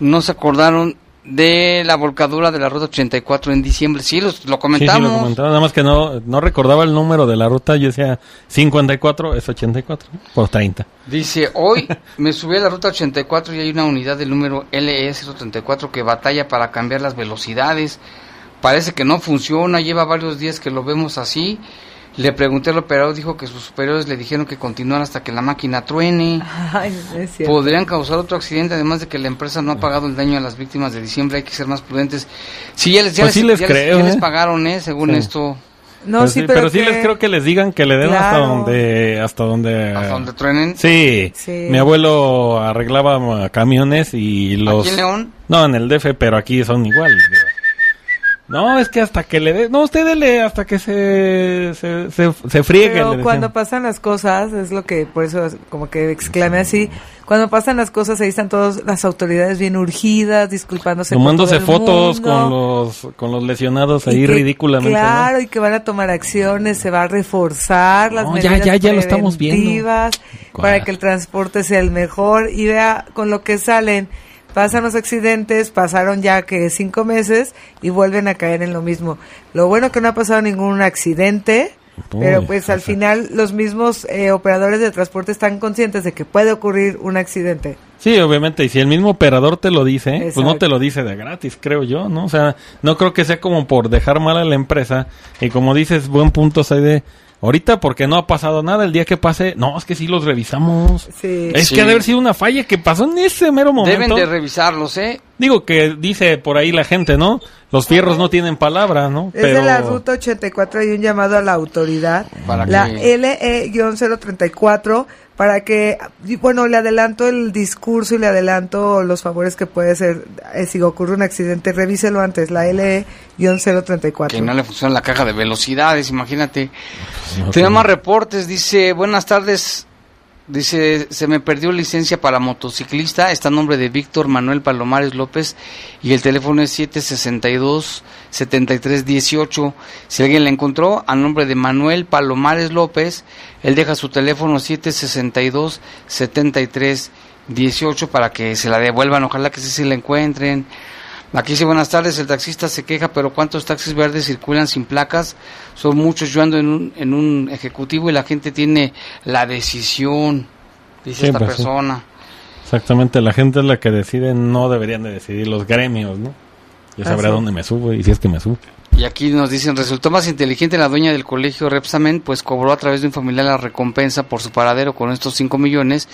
no se acordaron de la volcadura de la ruta 84 en diciembre. Sí, los- lo Sí, sí, comentamos. lo comentaba, nada más que no, no recordaba el número de la ruta, yo decía 54 es 84, ¿no? por 30. Dice, hoy me subí a la ruta 84 y hay una unidad del número LE034 que batalla para cambiar las velocidades. Parece que no funciona, lleva varios días que lo vemos así. Le pregunté al operador, dijo que sus superiores le dijeron que continuara hasta que la máquina truene. Ay, es cierto. Podrían causar otro accidente, además de que la empresa no ha pagado el daño a las víctimas de diciembre, hay que ser más prudentes. Sí, ya les, ya Pues les- sí les ya creo, ya les ¿eh? pagaron, ¿eh? Según Sí. esto. No, Pero sí, sí, pero, sí que- les creo que les digan que le den hasta donde hasta donde ¿Hasta donde truenen? Sí. Sí. Mi abuelo arreglaba camiones y los ¿Aquí en León? No, en el DF, pero aquí son igual. digo. No, es que hasta que le dé, no, usted dele hasta que se se, se, se friegue. Pero decían. cuando pasan las cosas, es lo que, por eso como que exclamé así, cuando pasan las cosas ahí están todas las autoridades bien urgidas, disculpándose. con Tomándose el fotos mundo. con los con los lesionados Y ahí que, ridículamente. ¿no? Claro, y que van a tomar acciones, se va a reforzar las No, medidas ya, ya lo estamos viendo. preventivas para que el transporte sea el mejor y vea con lo que salen. Pasan los accidentes, pasaron ya que cinco meses y vuelven a caer en lo mismo. Lo bueno que no ha pasado ningún accidente, pero pues al final los mismos eh, operadores de transporte están conscientes de que puede ocurrir un accidente. Sí, obviamente, y si el mismo operador te lo dice, pues no te lo dice de gratis, creo yo, ¿no? O sea, no creo que sea como por dejar mal a la empresa, y como dices, buen punto, de ahorita porque no ha pasado nada, el día que pase, no, es que sí los revisamos. Sí. Es Sí. que ha de haber sido una falla que pasó en ese mero momento. Deben de revisarlos, ¿eh? Digo que dice por ahí la gente, ¿no? Los fierros no tienen palabra, ¿no? Es de la ruta 84 hay un llamado a la autoridad, ¿Para la qué? LE-034, para que, bueno, le adelanto el discurso y le adelanto los favores que puede ser, eh, si ocurre un accidente, revíselo antes, la LE-034. Que no le funciona la caja de velocidades, imagínate. No, Tenemos más reportes, dice, buenas tardes, dice, se me perdió licencia para motociclista, está a nombre de Víctor Manuel Palomares López y el teléfono es 762-7318. Si alguien la encontró, a nombre de Manuel Palomares López, él deja su teléfono 762-7318 para que se la devuelvan, ojalá que sí se la encuentren. Aquí dice buenas tardes, el taxista se queja, pero ¿cuántos taxis verdes circulan sin placas? Son muchos, yo ando en un, en un ejecutivo y la gente tiene la decisión, dice esta sí. persona. Exactamente, la gente es la que decide, no deberían de decidir los gremios, ¿no? Yo sabré Ah, sí. dónde me subo y si es que me subo. Y aquí nos dicen, resultó más inteligente la dueña del colegio Repsamen, pues cobró a través de un familiar la recompensa por su paradero con estos 5 millones,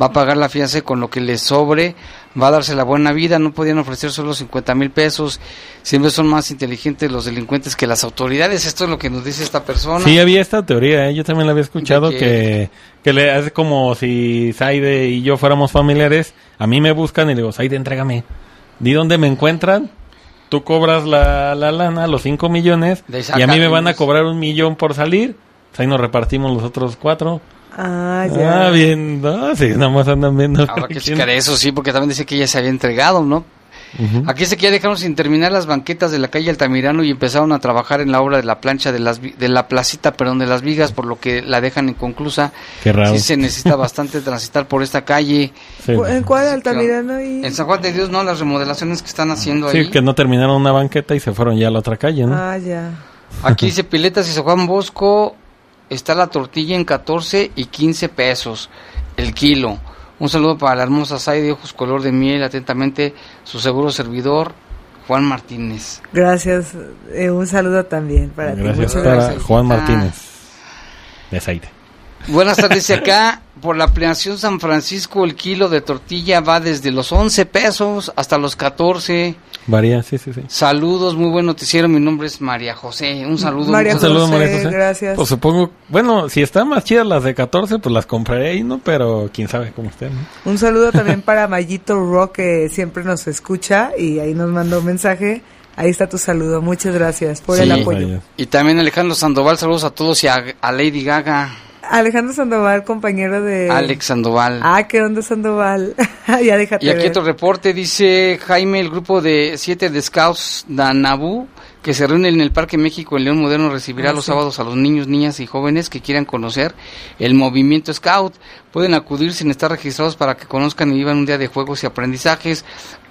va a pagar la fianza con lo que le sobre, va a darse la buena vida, no podían ofrecer solo 50 mil pesos, siempre son más inteligentes los delincuentes que las autoridades, esto es lo que nos dice esta persona. Sí, había esta teoría, ¿eh? yo también la había escuchado, ¿De que, que le hace como si Saide y yo fuéramos familiares, a mí me buscan y le digo, Saide, entrégame. di dónde me encuentran, tú cobras la, la lana, los 5 millones, y a mí me van a cobrar un millón por salir. Pues ahí nos repartimos los otros cuatro. Ah, ya. Ah, bien, no, sí, nada más andan viendo. Habrá que checar eso, sí, porque también dice que ya se había entregado, ¿no? Ujú. Aquí dice que ya dejaron sin terminar las banquetas de la calle Altamirano y empezaron a trabajar en la obra de la plancha de las de la placita, perdón, de las vigas, por lo que la dejan inconclusa. Qué raro. Sí se necesita bastante transitar por esta calle. ¿En cuál Altamirano ahí? En San Juan de Dios, no, las remodelaciones que están haciendo Sí, ahí. que no terminaron una banqueta y se fueron ya a la otra calle, ¿no? Ah, ya. Aquí dice Piletas y San Juan Bosco, está la tortilla en 14 y 15 pesos el kilo. Un saludo para la hermosa Sai de ojos color de miel, atentamente su seguro servidor, Juan Martínez. Gracias. Eh, un saludo también para ti. Gracias Muchas para gracias. Juan Ah. Martínez. De aceite. Buenas tardes, acá, por la ampliación San Francisco el kilo de tortilla va desde los 11 pesos hasta los 14. Varía, sí, sí, sí. Saludos, muy buen noticiero, mi nombre es María José, un saludo. María saludo, José, María José. gracias. Pues supongo, bueno, si están más chidas las de 14, pues las compraré ahí, ¿no? Pero quién sabe cómo estén, ¿no? Un saludo también para Mayito Rock, que siempre nos escucha y ahí nos mandó un mensaje. Ahí está tu saludo. Muchas gracias por el Sí. apoyo. Y también Alejandro Sandoval, saludos a todos y a, a Lady Gaga, Alejandro Sandoval, compañero de... Alex Sandoval. Ah, qué onda Sandoval. ya déjate Y aquí ver. otro reporte dice Jaime, el grupo de siete de Scouts Danabú, que se reúne en el Parque México en León Moderno, recibirá Ah, los sí. sábados a los niños, niñas y jóvenes que quieran conocer el movimiento Scout. Pueden acudir sin estar registrados para que conozcan y vivan un día de juegos y aprendizajes.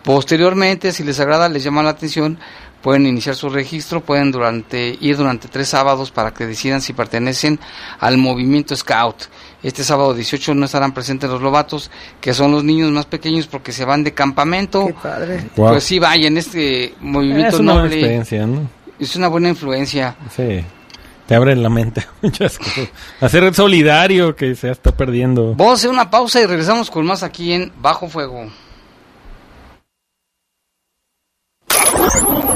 Posteriormente, si les agrada, les llama la atención, pueden iniciar su registro, pueden durante ir durante tres sábados para que decidan si pertenecen al movimiento Scout. Este sábado 18 no estarán presentes los lobatos, que son los niños más pequeños porque se van de campamento. Qué padre. Pues sí, vayan, este movimiento Es una buena noble experiencia, ¿no? es una buena influencia. Sí. Te abre la mente a muchas cosas. Hacer solidario que se está perdiendo. Vamos a hacer una pausa y regresamos con más aquí en Bajo Fuego.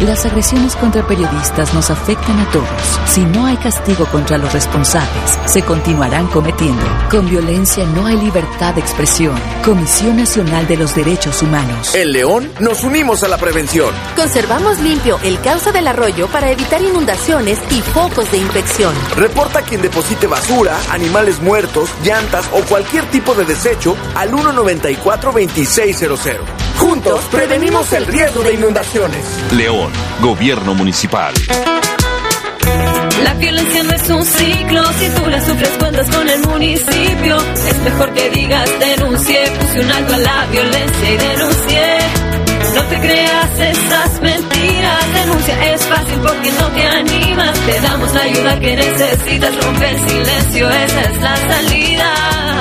Las agresiones contra periodistas nos afectan a todos. Si no hay castigo contra los responsables, se continuarán cometiendo. Con violencia no hay libertad de expresión. Comisión Nacional de los Derechos Humanos. En León nos unimos a la prevención. Conservamos limpio el cauce del arroyo para evitar inundaciones y focos de infección. Reporta quien deposite basura, animales muertos, llantas o cualquier tipo de desecho al 194-2600. Juntos prevenimos el riesgo de inundaciones. León, Gobierno Municipal. La violencia no es un ciclo, si tú la sufres cuentas con el municipio. Es mejor que digas denuncié, puse un alto a la violencia y denuncié. No te creas esas mentiras, denuncia es fácil porque no te animas. Te damos la ayuda que necesitas, rompe el silencio, esa es la salida.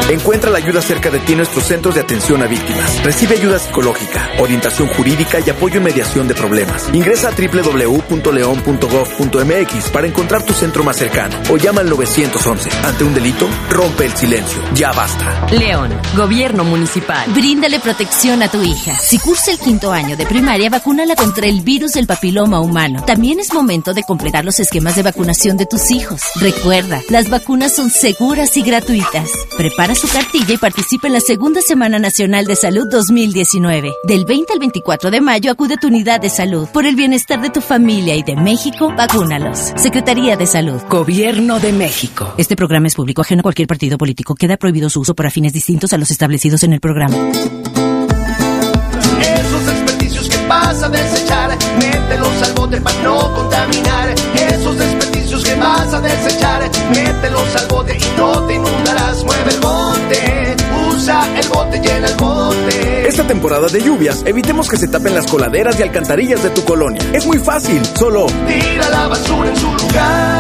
Encuentra la ayuda cerca de ti en nuestros centros de atención a víctimas. Recibe ayuda psicológica, orientación jurídica y apoyo en mediación de problemas. Ingresa a www.leon.gov.mx para encontrar tu centro más cercano o llama al 911. Ante un delito, rompe el silencio. Ya basta. León, Gobierno Municipal. Bríndale protección a tu hija. Si cursa el quinto año de primaria, vacúnala contra el virus del papiloma humano. También es momento de completar los esquemas de vacunación de tus hijos. Recuerda, las vacunas son seguras y gratuitas. Prepara su cartilla y participa en la Segunda Semana Nacional de Salud 2019. Del 20 al 24 de mayo acude a tu unidad de salud. Por el bienestar de tu familia y de México, vacúnalos. Secretaría de Salud. Gobierno de México. Este programa es público ajeno a cualquier partido político. Queda prohibido su uso para fines distintos a los establecidos en el programa. Vas a desechar, mételos al bote para no contaminar. Esos desperdicios que vas a desechar, mételos al bote y no te inundarás. Mueve el bote, usa el bote, llena el bote. Esta temporada de lluvias, evitemos que se tapen las coladeras y alcantarillas de tu colonia. Es muy fácil, solo Tira la basura en su lugar.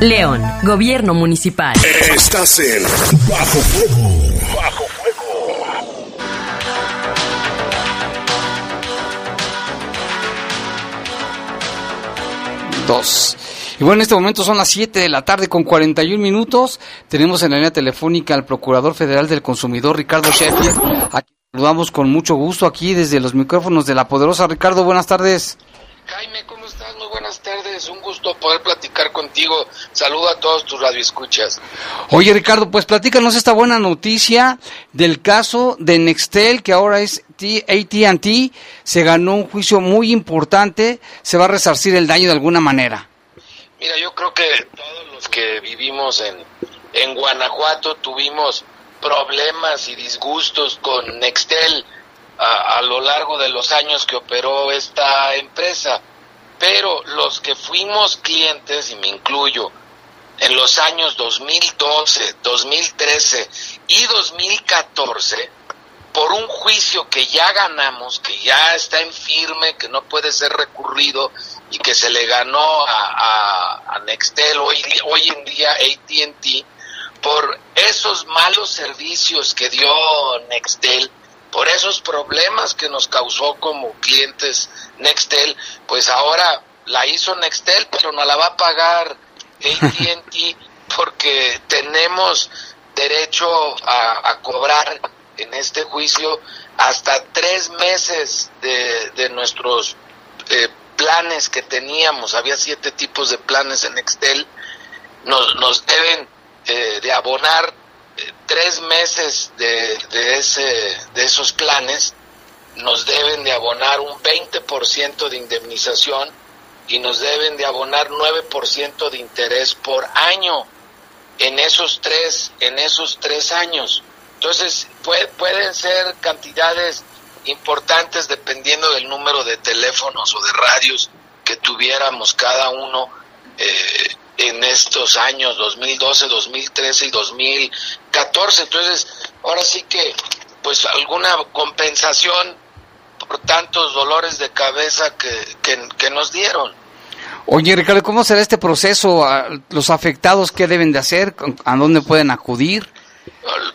León, Gobierno Municipal. Estás en Bajo Fuego. Dos. Y bueno, en este momento son las 7 de la tarde con 41 minutos. Tenemos en la línea telefónica al Procurador Federal del Consumidor, Ricardo Sheffield. Aquí saludamos con mucho gusto aquí desde los micrófonos de La Poderosa. Ricardo, buenas tardes. Jaime, ¿cómo estás? Muy buenas tardes. Un gusto poder platicar contigo. Saludo a todos tus radioescuchas. Oye, Ricardo, pues platícanos esta buena noticia del caso de Nextel, que ahora es AT&T. Se ganó un juicio muy importante. Se va a resarcir el daño de alguna manera. Mira, yo creo que todos los que vivimos en, en Guanajuato tuvimos problemas y disgustos con Nextel a, a, lo largo de los años que operó esta empresa. Pero los que fuimos clientes, y me incluyo, en los años 2012, 2013 y 2014, por un juicio que ya ganamos, que ya está en firme, que no puede ser recurrido y que se le ganó a, a, a Nextel, hoy, hoy en día ATT, por esos malos servicios que dio Nextel, por esos problemas que nos causó como clientes Nextel, pues ahora la hizo Nextel, pero no la va a pagar ATT porque tenemos derecho a, a, cobrar en este juicio hasta tres meses de, de nuestros eh, planes que teníamos, había siete tipos de planes en Nextel, nos, nos deben eh, de abonar eh, tres meses de, de, ese, de esos planes, nos deben de abonar un 20% de indemnización y nos deben de abonar 9% de interés por año en esos tres, en esos tres años. Entonces, puede, pueden ser cantidades importantes dependiendo del número de teléfonos o de radios que tuviéramos cada uno eh, en estos años 2012, 2013 y 2014. Entonces, ahora sí que, pues alguna compensación por tantos dolores de cabeza que, que, que nos dieron. Oye, Ricardo, ¿cómo será este proceso? ¿Los afectados qué deben de hacer? ¿A dónde pueden acudir?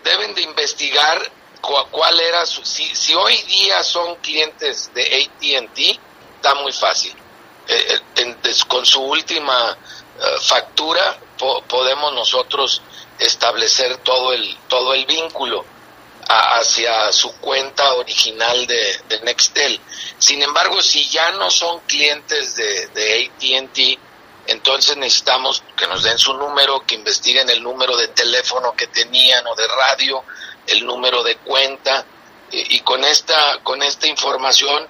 Deben de investigar cuál era su... Si, si hoy día son clientes de ATT, está muy fácil. Eh, en, con su última uh, factura po, podemos nosotros establecer todo el, todo el vínculo a, hacia su cuenta original de, de, Nextel. Sin embargo, si ya no son clientes de, de ATT, entonces necesitamos que nos den su número, que investiguen el número de teléfono que tenían o de radio, el número de cuenta. Eh, y con esta con esta información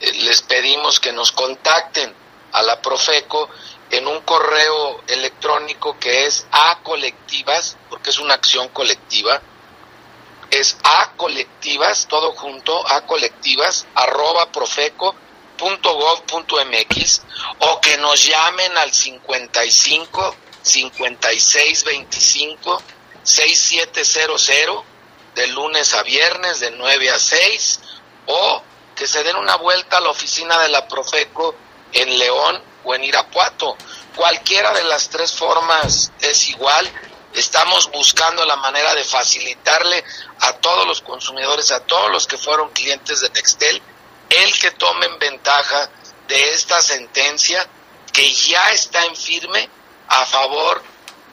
eh, les pedimos que nos contacten a la Profeco en un correo electrónico que es a colectivas porque es una acción colectiva es a colectivas todo junto a colectivas arroba profeco punto gov punto mx o que nos llamen al 55 56 25 6700 de lunes a viernes de 9 a 6 o que se den una vuelta a la oficina de la Profeco en León o en Irapuato. Cualquiera de las tres formas es igual. Estamos buscando la manera de facilitarle a todos los consumidores, a todos los que fueron clientes de Nextel, el que tomen ventaja de esta sentencia que ya está en firme a favor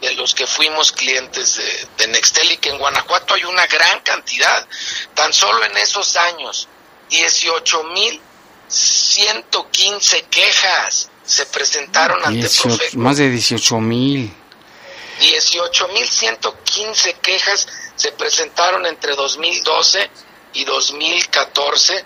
de los que fuimos clientes de, de, Nextel y que en Guanajuato hay una gran cantidad. Tan solo en esos años, 18 mil 115 quejas se presentaron 18, ante Profeco. Más de 18 mil. 18 mil 115 quejas se presentaron entre 2012 y 2014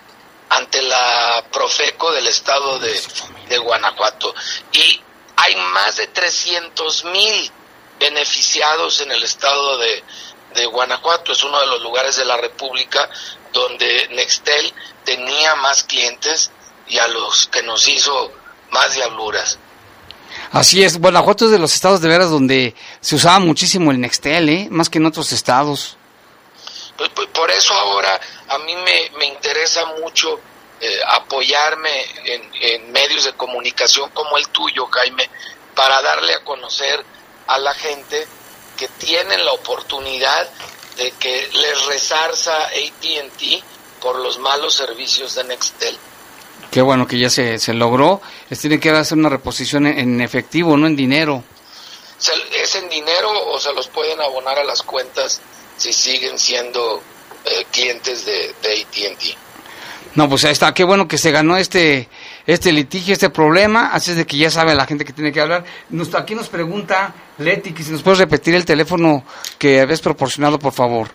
ante la Profeco del estado de, de Guanajuato. Y hay más de 300 mil beneficiados en el estado de, de, Guanajuato. Es uno de los lugares de la República donde Nextel tenía más clientes y a los que nos hizo más diabluras. Así es, Guanajuato es de los estados de veras donde se usaba muchísimo el Nextel, ¿eh? más que en otros estados. Pues, pues, por eso ahora a mí me, me interesa mucho eh, apoyarme en, en medios de comunicación como el tuyo, Jaime, para darle a conocer a la gente que tienen la oportunidad de que les resarza ATT por los malos servicios de Nextel. Qué bueno que ya se, se logró. Les tienen que hacer una reposición en, en efectivo, no en dinero. ¿Es en dinero o se los pueden abonar a las cuentas si siguen siendo eh, clientes de, de ATT? No, pues ahí está. Qué bueno que se ganó este este litigio, este problema. Así es de que ya sabe la gente que tiene que hablar. Nos, aquí nos pregunta Leti que si nos puedes repetir el teléfono que habías proporcionado, por favor.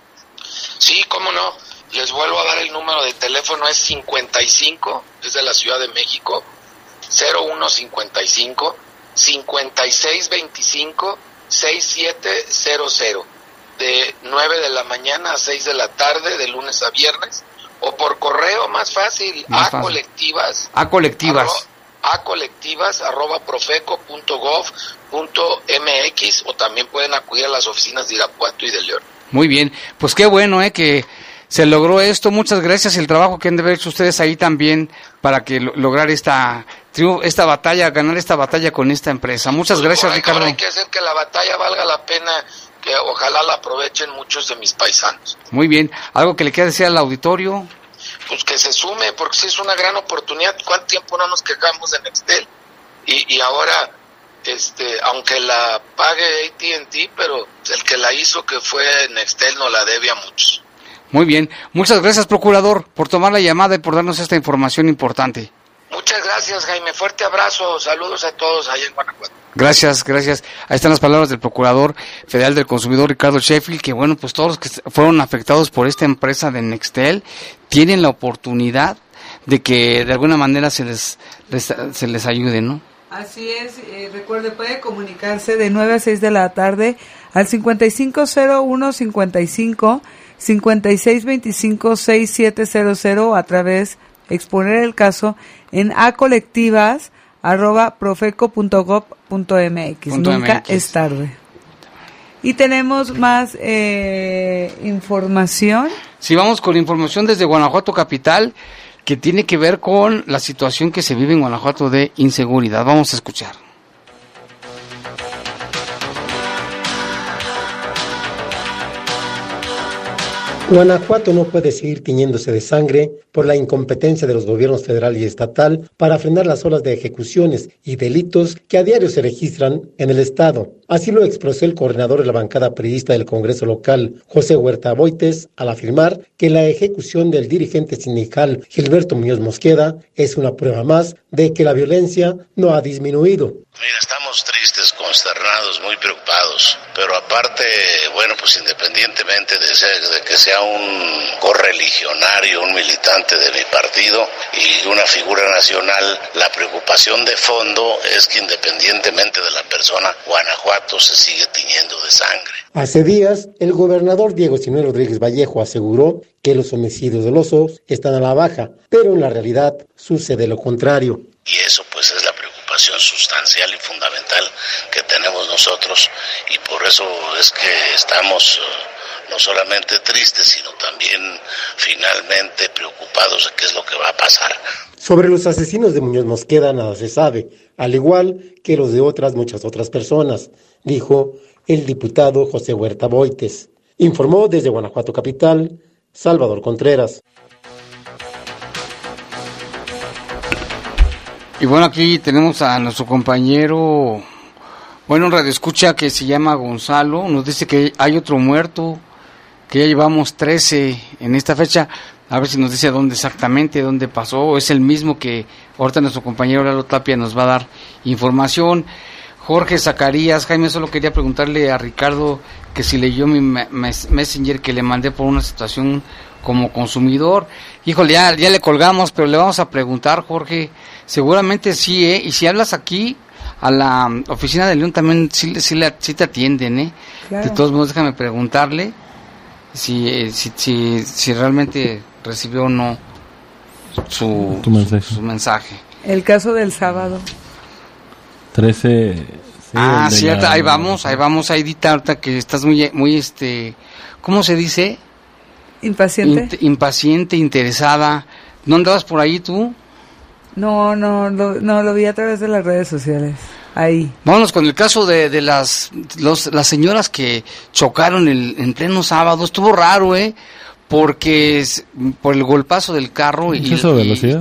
Sí, cómo no. Les vuelvo a dar el número de teléfono, es 55, es de la Ciudad de México, 0155 5625 6700, de 9 de la mañana a 6 de la tarde, de lunes a viernes, o por correo más fácil, Más a fácil. colectivas. A colectivas. arro- a colectivas arroba profeco punto gov punto mx o también pueden acudir a las oficinas de Irapuato y de León. Muy bien. Pues qué bueno, ¿eh? Que se logró esto. Muchas gracias. El trabajo que han de haber hecho ustedes ahí también para que lo- lograr esta esta batalla, ganar esta batalla con esta empresa. Muchas gracias, Ricardo. Hay que hacer que la batalla valga la pena, que ojalá la aprovechen muchos de mis paisanos. Muy bien. ¿Algo que le quiera decir al auditorio? Pues que se sume, porque sí es una gran oportunidad. ¿Cuánto tiempo no nos quejamos de Nextel? Y, y ahora, este, aunque la pague AT&T, pero el que la hizo, que fue Nextel, no la debe a muchos. Muy bien. Muchas gracias, procurador, por tomar la llamada y por darnos esta información importante. Muchas gracias, Jaime. Fuerte abrazo. Saludos a todos allá en Guanajuato. Gracias, gracias. Ahí están las palabras del Procurador Federal del Consumidor, Ricardo Sheffield, que bueno, pues todos los que fueron afectados por esta empresa de Nextel tienen la oportunidad de que de alguna manera se les, les- se les ayude, ¿no? Así es, eh, recuerde, puede comunicarse de 9 a 6 de la tarde al 550155 5625 6700 a través, exponer el caso en acolectivas arroba profeco.gov.mx. Nunca MX. es tarde. Y tenemos más eh, información. Si vamos con información desde Guanajuato Capital, que tiene que ver con la situación que se vive en Guanajuato de inseguridad. Vamos a escuchar. Guanajuato no puede seguir tiñéndose de sangre por la incompetencia de los gobiernos federal y estatal para frenar las olas de ejecuciones y delitos que a diario se registran en el Estado. Así lo expresó el coordinador de la bancada periodista del Congreso local, José Huerta Boites, al afirmar que la ejecución del dirigente sindical Gilberto Muñoz Mosqueda es una prueba más de que la violencia no ha disminuido. Consternados, muy preocupados, pero aparte, bueno, pues independientemente de, de que sea un correligionario, un militante de mi partido y una figura nacional, la preocupación de fondo es que independientemente de la persona, Guanajuato se sigue tiñendo de sangre. Hace días, el gobernador Diego Sinuel Rodríguez Vallejo aseguró que los homicidios dolosos están a la baja, pero en la realidad sucede lo contrario. Y eso pues es la preocupación sustancial y fundamental que tenemos nosotros y por eso es que estamos eh, no solamente tristes, sino también finalmente preocupados de qué es lo que va a pasar. Sobre los asesinos de Muñoz Mosqueda nada se sabe, al igual que los de otras muchas otras personas, dijo el diputado José Huerta Boites. Informó desde Guanajuato Capital, Salvador Contreras. Y bueno, aquí tenemos a nuestro compañero, bueno, un radioescucha que se llama Gonzalo, nos dice que hay otro muerto, que ya llevamos 13 en esta fecha, a ver si nos dice dónde exactamente, dónde pasó, es el mismo que ahorita nuestro compañero Lalo Tapia nos va a dar información. Jorge Zacarías, Jaime, solo quería preguntarle a Ricardo que si leyó mi me- mes- messenger que le mandé por una situación como consumidor. Híjole, ya, ya le colgamos, pero le vamos a preguntar, Jorge. Seguramente sí, ¿eh? Y si hablas aquí a la mm, oficina de León también sí, le- sí, le- sí te atienden, ¿eh? Claro. De todos modos, déjame preguntarle si, eh, si, si, si realmente recibió o no su, Tu mensaje. su mensaje. El caso del sábado. 13. sí, ah, cierto, la- ahí vamos, ahí vamos, Aidita, ahorita que estás muy, muy, este, ¿cómo se dice? Impaciente. Impaciente, interesada. ¿No andabas por ahí tú? No, no, lo, no, lo vi a través de las redes sociales. ahí. Vámonos con el caso de, de las, los- las señoras que chocaron el, en pleno sábado. Estuvo raro, ¿eh? Porque es- por el golpazo del carro y,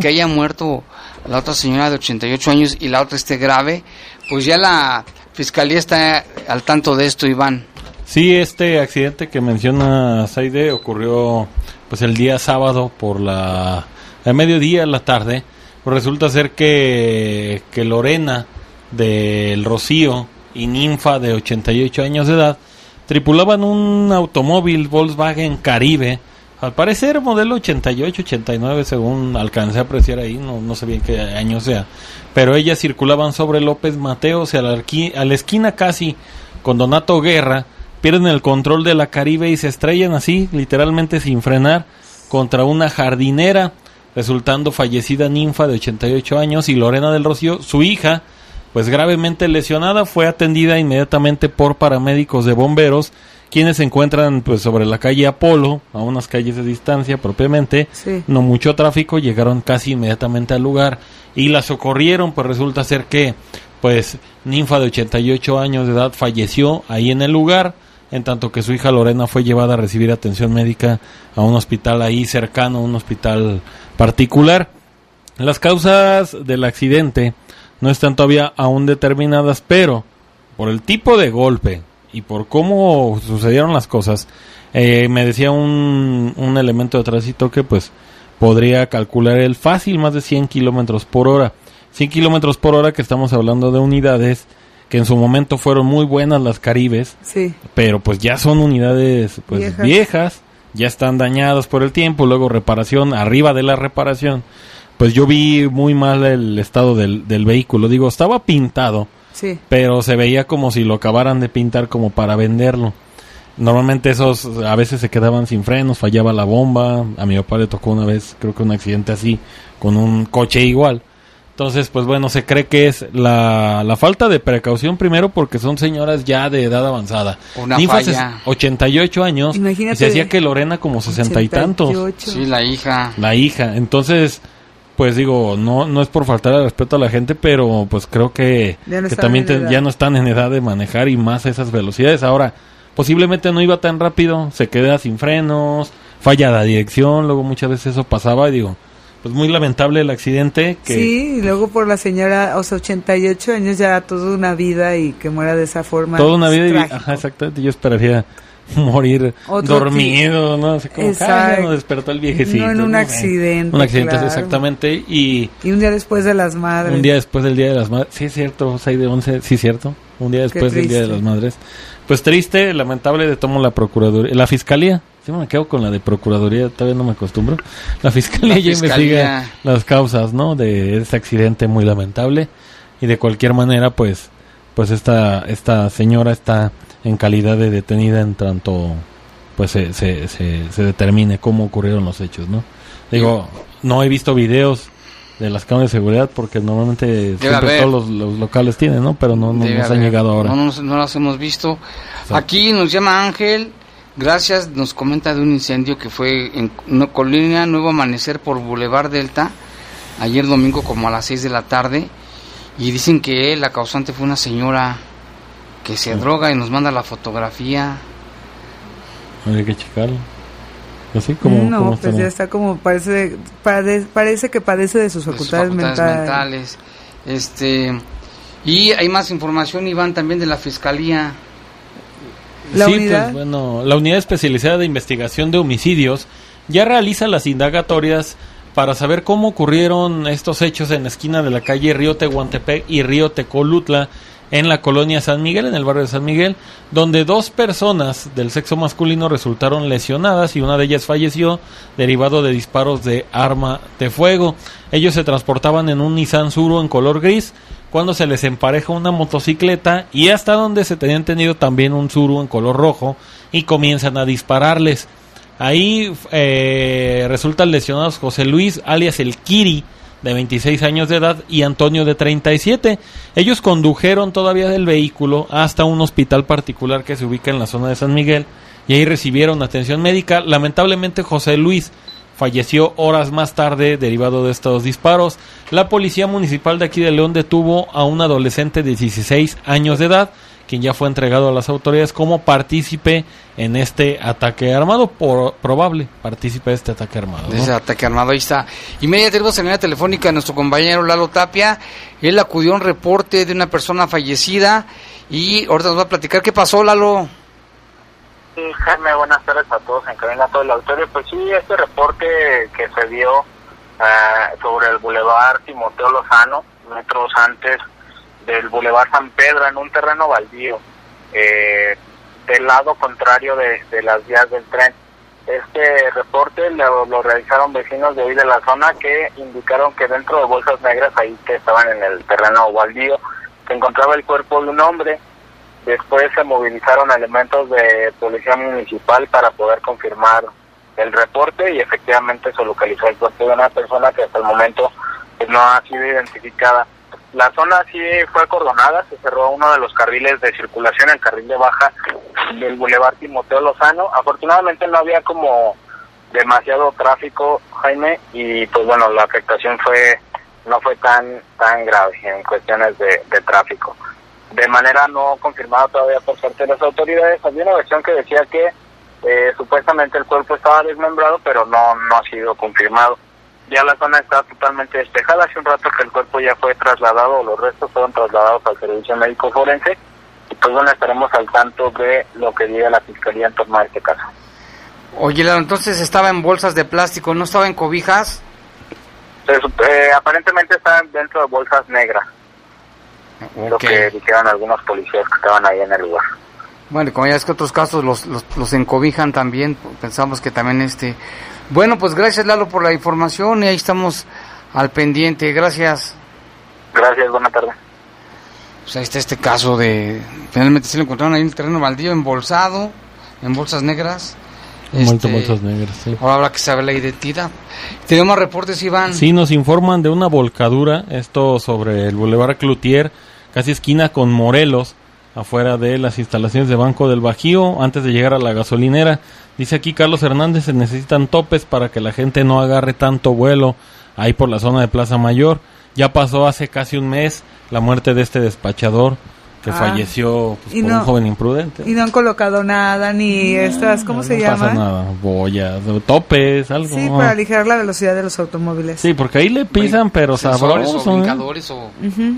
que haya muerto la otra señora de 88 años y la otra esté grave, pues ya la fiscalía está al tanto de esto, Iván. Sí, este accidente que menciona Saide ocurrió pues el día sábado por la a mediodía a la tarde. Pues resulta ser que, que Lorena del Rocío y Ninfa de 88 años de edad tripulaban un automóvil Volkswagen Caribe. Al parecer modelo 88, 89 según alcancé a apreciar ahí, no, no sé bien qué año sea. Pero ellas circulaban sobre López Mateos y a la, a la esquina casi con Donato Guerra, pierden el control de la Caribe y se estrellan así, literalmente sin frenar, contra una jardinera, resultando fallecida ninfa de 88 años y Lorena del Rocío, su hija, pues gravemente lesionada, fue atendida inmediatamente por paramédicos de bomberos, quienes se encuentran pues sobre la calle Apolo, a unas calles de distancia propiamente, Sí. no mucho tráfico, llegaron casi inmediatamente al lugar y la socorrieron, pues resulta ser que pues ninfa de 88 años de edad falleció ahí en el lugar, en tanto que su hija Lorena fue llevada a recibir atención médica a un hospital ahí cercano, un hospital particular. Las causas del accidente no están todavía aún determinadas, pero por el tipo de golpe y por cómo sucedieron las cosas, eh, me decía un, un elemento de tránsito que pues podría calcular el fácil más de 100 kilómetros por hora. 100 kilómetros por hora que estamos hablando de unidades que en su momento fueron muy buenas las Caribes, Sí. pero pues ya son unidades pues Viejas. viejas. Ya están dañadas por el tiempo, luego reparación, arriba de la reparación, pues yo vi muy mal el estado del, del vehículo, digo, estaba pintado, Sí. pero se veía como si lo acabaran de pintar como para venderlo. Normalmente esos a veces se quedaban sin frenos, fallaba la bomba, a mi papá le tocó una vez, creo que un accidente así, con un coche igual. Entonces, pues bueno, se cree que es la, la falta de precaución primero porque son señoras ya de edad avanzada. Una Ninfa falla. 88 años Imagínate y se hacía que Lorena como 60 y tantos. 88. Sí, la hija. La hija. Entonces, pues digo, no no es por faltar al respeto a la gente, pero pues creo que, Ya no que también te- ya no están en edad de manejar y más a esas velocidades. Ahora, posiblemente no iba tan rápido, se queda sin frenos, falla la dirección, luego muchas veces eso pasaba y digo, pues muy lamentable el accidente que Sí, y luego por la señora, o sea, 88 años ya toda una vida y que muera de esa forma. toda una vida y, ajá, exactamente, yo esperaría morir Otro dormido, ¿no? Así como, Exacto. "Ay, ya no despertó el viejecito. No en un accidente, Un accidente, claro. exactamente, y Y un día después de las madres. Un día después del Día de las Madres. Sí, es cierto, 6 de 11. Sí, es cierto. Un día después del Día de las Madres. Pues triste, lamentable de tomo la Procuraduría. La Fiscalía. Sí, me quedo con la de Procuraduría, todavía no me acostumbro. La Fiscalía La ya Fiscalía. investiga las causas, ¿no? De este accidente muy lamentable. Y de cualquier manera, pues, pues esta, esta señora está en calidad de detenida en tanto, pues, se, se, se, se determine cómo ocurrieron los hechos, ¿no? Digo, no he visto videos de las cámaras de seguridad porque normalmente siempre todos los, los locales tienen, ¿no? Pero no, no nos han llegado ahora. No, no las hemos visto. Aquí nos llama Ángel. Gracias, nos comenta de un incendio que fue en una colina Nuevo Amanecer por Boulevard Delta, ayer domingo como a las 6 de la tarde. Y dicen que la causante fue una señora que se droga y nos manda la fotografía. Hay que checarlo. Así como no, pues ya está como parece pade- parece que padece de sus de sus facultades, facultades mentales. mentales. Este, y hay más información, Iván, también de la Fiscalía. La sí, unidad- pues bueno, la unidad especializada de investigación de homicidios ya realiza las indagatorias para saber cómo ocurrieron estos hechos en la esquina de la calle Río Tehuantepec y Río Tecolutla en la colonia San Miguel, en el barrio de San Miguel, donde dos personas del sexo masculino resultaron lesionadas y una de ellas falleció derivado de disparos de arma de fuego. Ellos se transportaban en un Nissan Suro en color gris cuando se les empareja una motocicleta y hasta donde se tenían tenido también un Suru en color rojo y comienzan a dispararles. Ahí eh, resultan lesionados José Luis, alias el Kiri, de 26 años de edad, y Antonio, de 37. Ellos condujeron todavía del vehículo hasta un hospital particular que se ubica en la zona de San Miguel y ahí recibieron atención médica. Lamentablemente José Luis falleció horas más tarde derivado de estos disparos. La policía municipal de aquí de León detuvo a un adolescente de 16 años de edad, quien ya fue entregado a las autoridades como partícipe en este ataque armado, por, probable partícipe de este ataque armado. ¿no? De ese ataque armado, ahí está. Y media tenemos en línea telefónica a nuestro compañero Lalo Tapia. Él acudió a un reporte de una persona fallecida y ahorita nos va a platicar qué pasó, Lalo. Sí, Jaime, buenas tardes a todos en cabina, a todo el auditorio. Pues sí, este reporte que se dio eh, sobre el Boulevard Timoteo Lozano, metros antes del Boulevard San Pedro, en un terreno baldío, eh, del lado contrario de, de las vías del tren. Este reporte lo, lo realizaron vecinos de ahí de la zona que indicaron que dentro de bolsas negras, ahí que estaban en el terreno baldío, se encontraba el cuerpo de un hombre. Después se movilizaron elementos de policía municipal para poder confirmar el reporte y efectivamente se localizó el cuerpo de una persona que hasta el momento pues, no ha sido identificada. La zona sí fue acordonada, se cerró uno de los carriles de circulación, el carril de baja del Boulevard Timoteo Lozano. Afortunadamente no había como demasiado tráfico, Jaime, y pues bueno, la afectación fue no fue tan tan grave en cuestiones de, de tráfico. De manera no confirmada todavía por parte de las autoridades, había una versión que decía que eh, supuestamente el cuerpo estaba desmembrado, pero no, no ha sido confirmado. Ya la zona está totalmente despejada. Hace un rato que el cuerpo ya fue trasladado, o los restos fueron trasladados al servicio médico forense. Y pues bueno, estaremos al tanto de lo que diga la fiscalía en torno a este caso. Oye, Lalo, entonces estaba en bolsas de plástico, ¿no estaba en cobijas? Sup- eh, aparentemente están dentro de bolsas negras, lo Ok. que dijeron algunos policías que estaban ahí en el lugar. Bueno, como ya es que otros casos los, los, los encobijan también, pensamos que también este... Bueno, pues gracias Lalo por la información y ahí estamos al pendiente, gracias. Gracias, buena tarde. Pues ahí está este caso de... Finalmente se lo encontraron ahí en el terreno baldío, embolsado, en bolsas negras. Este, bolsas negras, sí. Ahora habrá que saber la identidad. Tenemos reportes, Iván. Sí, nos informan de una volcadura, esto sobre el Boulevard Cloutier, casi esquina con Morelos, afuera de las instalaciones de Banco del Bajío, antes de llegar a la gasolinera. Dice aquí Carlos Hernández, se necesitan topes para que la gente no agarre tanto vuelo ahí por la zona de Plaza Mayor. Ya pasó hace casi un mes la muerte de este despachador que Ah. falleció pues, Y por no- un joven imprudente. Y no han colocado nada, ni estas, ¿cómo se no pasa llama? nada, boyas, topes, algo. Sí, para aligerar la velocidad de los automóviles. Sí, porque ahí le pisan, pero sabroso. o ¿eh? brincadores o... Ujú.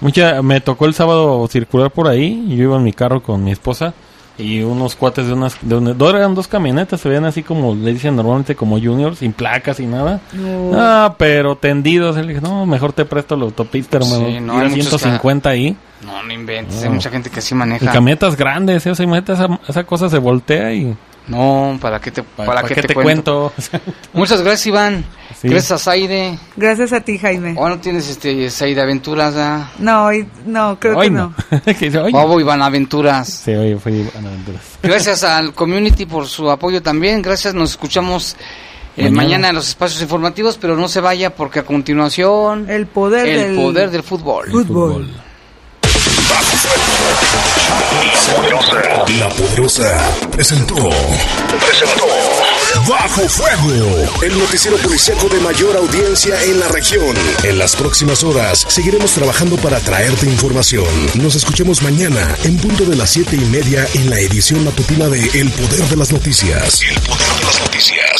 Mucha, me tocó el sábado circular por ahí. y Yo iba en mi carro con mi esposa y unos cuates de unas, de una- dos, eran dos camionetas, se veían así como le dicen normalmente como juniors, sin placas y nada. No. Ah, pero tendidos. Le dije, no, mejor te presto la autopista, hermano. Sí, no, Ir a hay muchos 150 ahí. No, no inventes, No. hay mucha gente que así Y maneja. camionetas grandes, ¿eh? o sea, imagínate, esa, esa cosa se voltea y... No, ¿para qué te, para, ¿para qué qué te, te cuento? Muchas gracias, Iván. Sí. Gracias a Saide. Gracias a ti, Jaime. ¿O no tienes este Saide Aventuras? ah? No, no, creo Hoy que no. Bobo Iván Aventuras. Sí, oye, fui a aventuras. Gracias al community por su apoyo también. Gracias, nos escuchamos eh, Mañana. mañana. en los espacios informativos, pero no se vaya porque a continuación El poder el del poder del fútbol. fútbol. La Poderosa presentó. Presentó. Bajo Fuego. El noticiero policíaco de mayor audiencia en la región. En las próximas horas seguiremos trabajando para traerte información. Nos escuchamos mañana en punto de las siete y media en la edición matutina de El Poder de las Noticias. El Poder de las Noticias.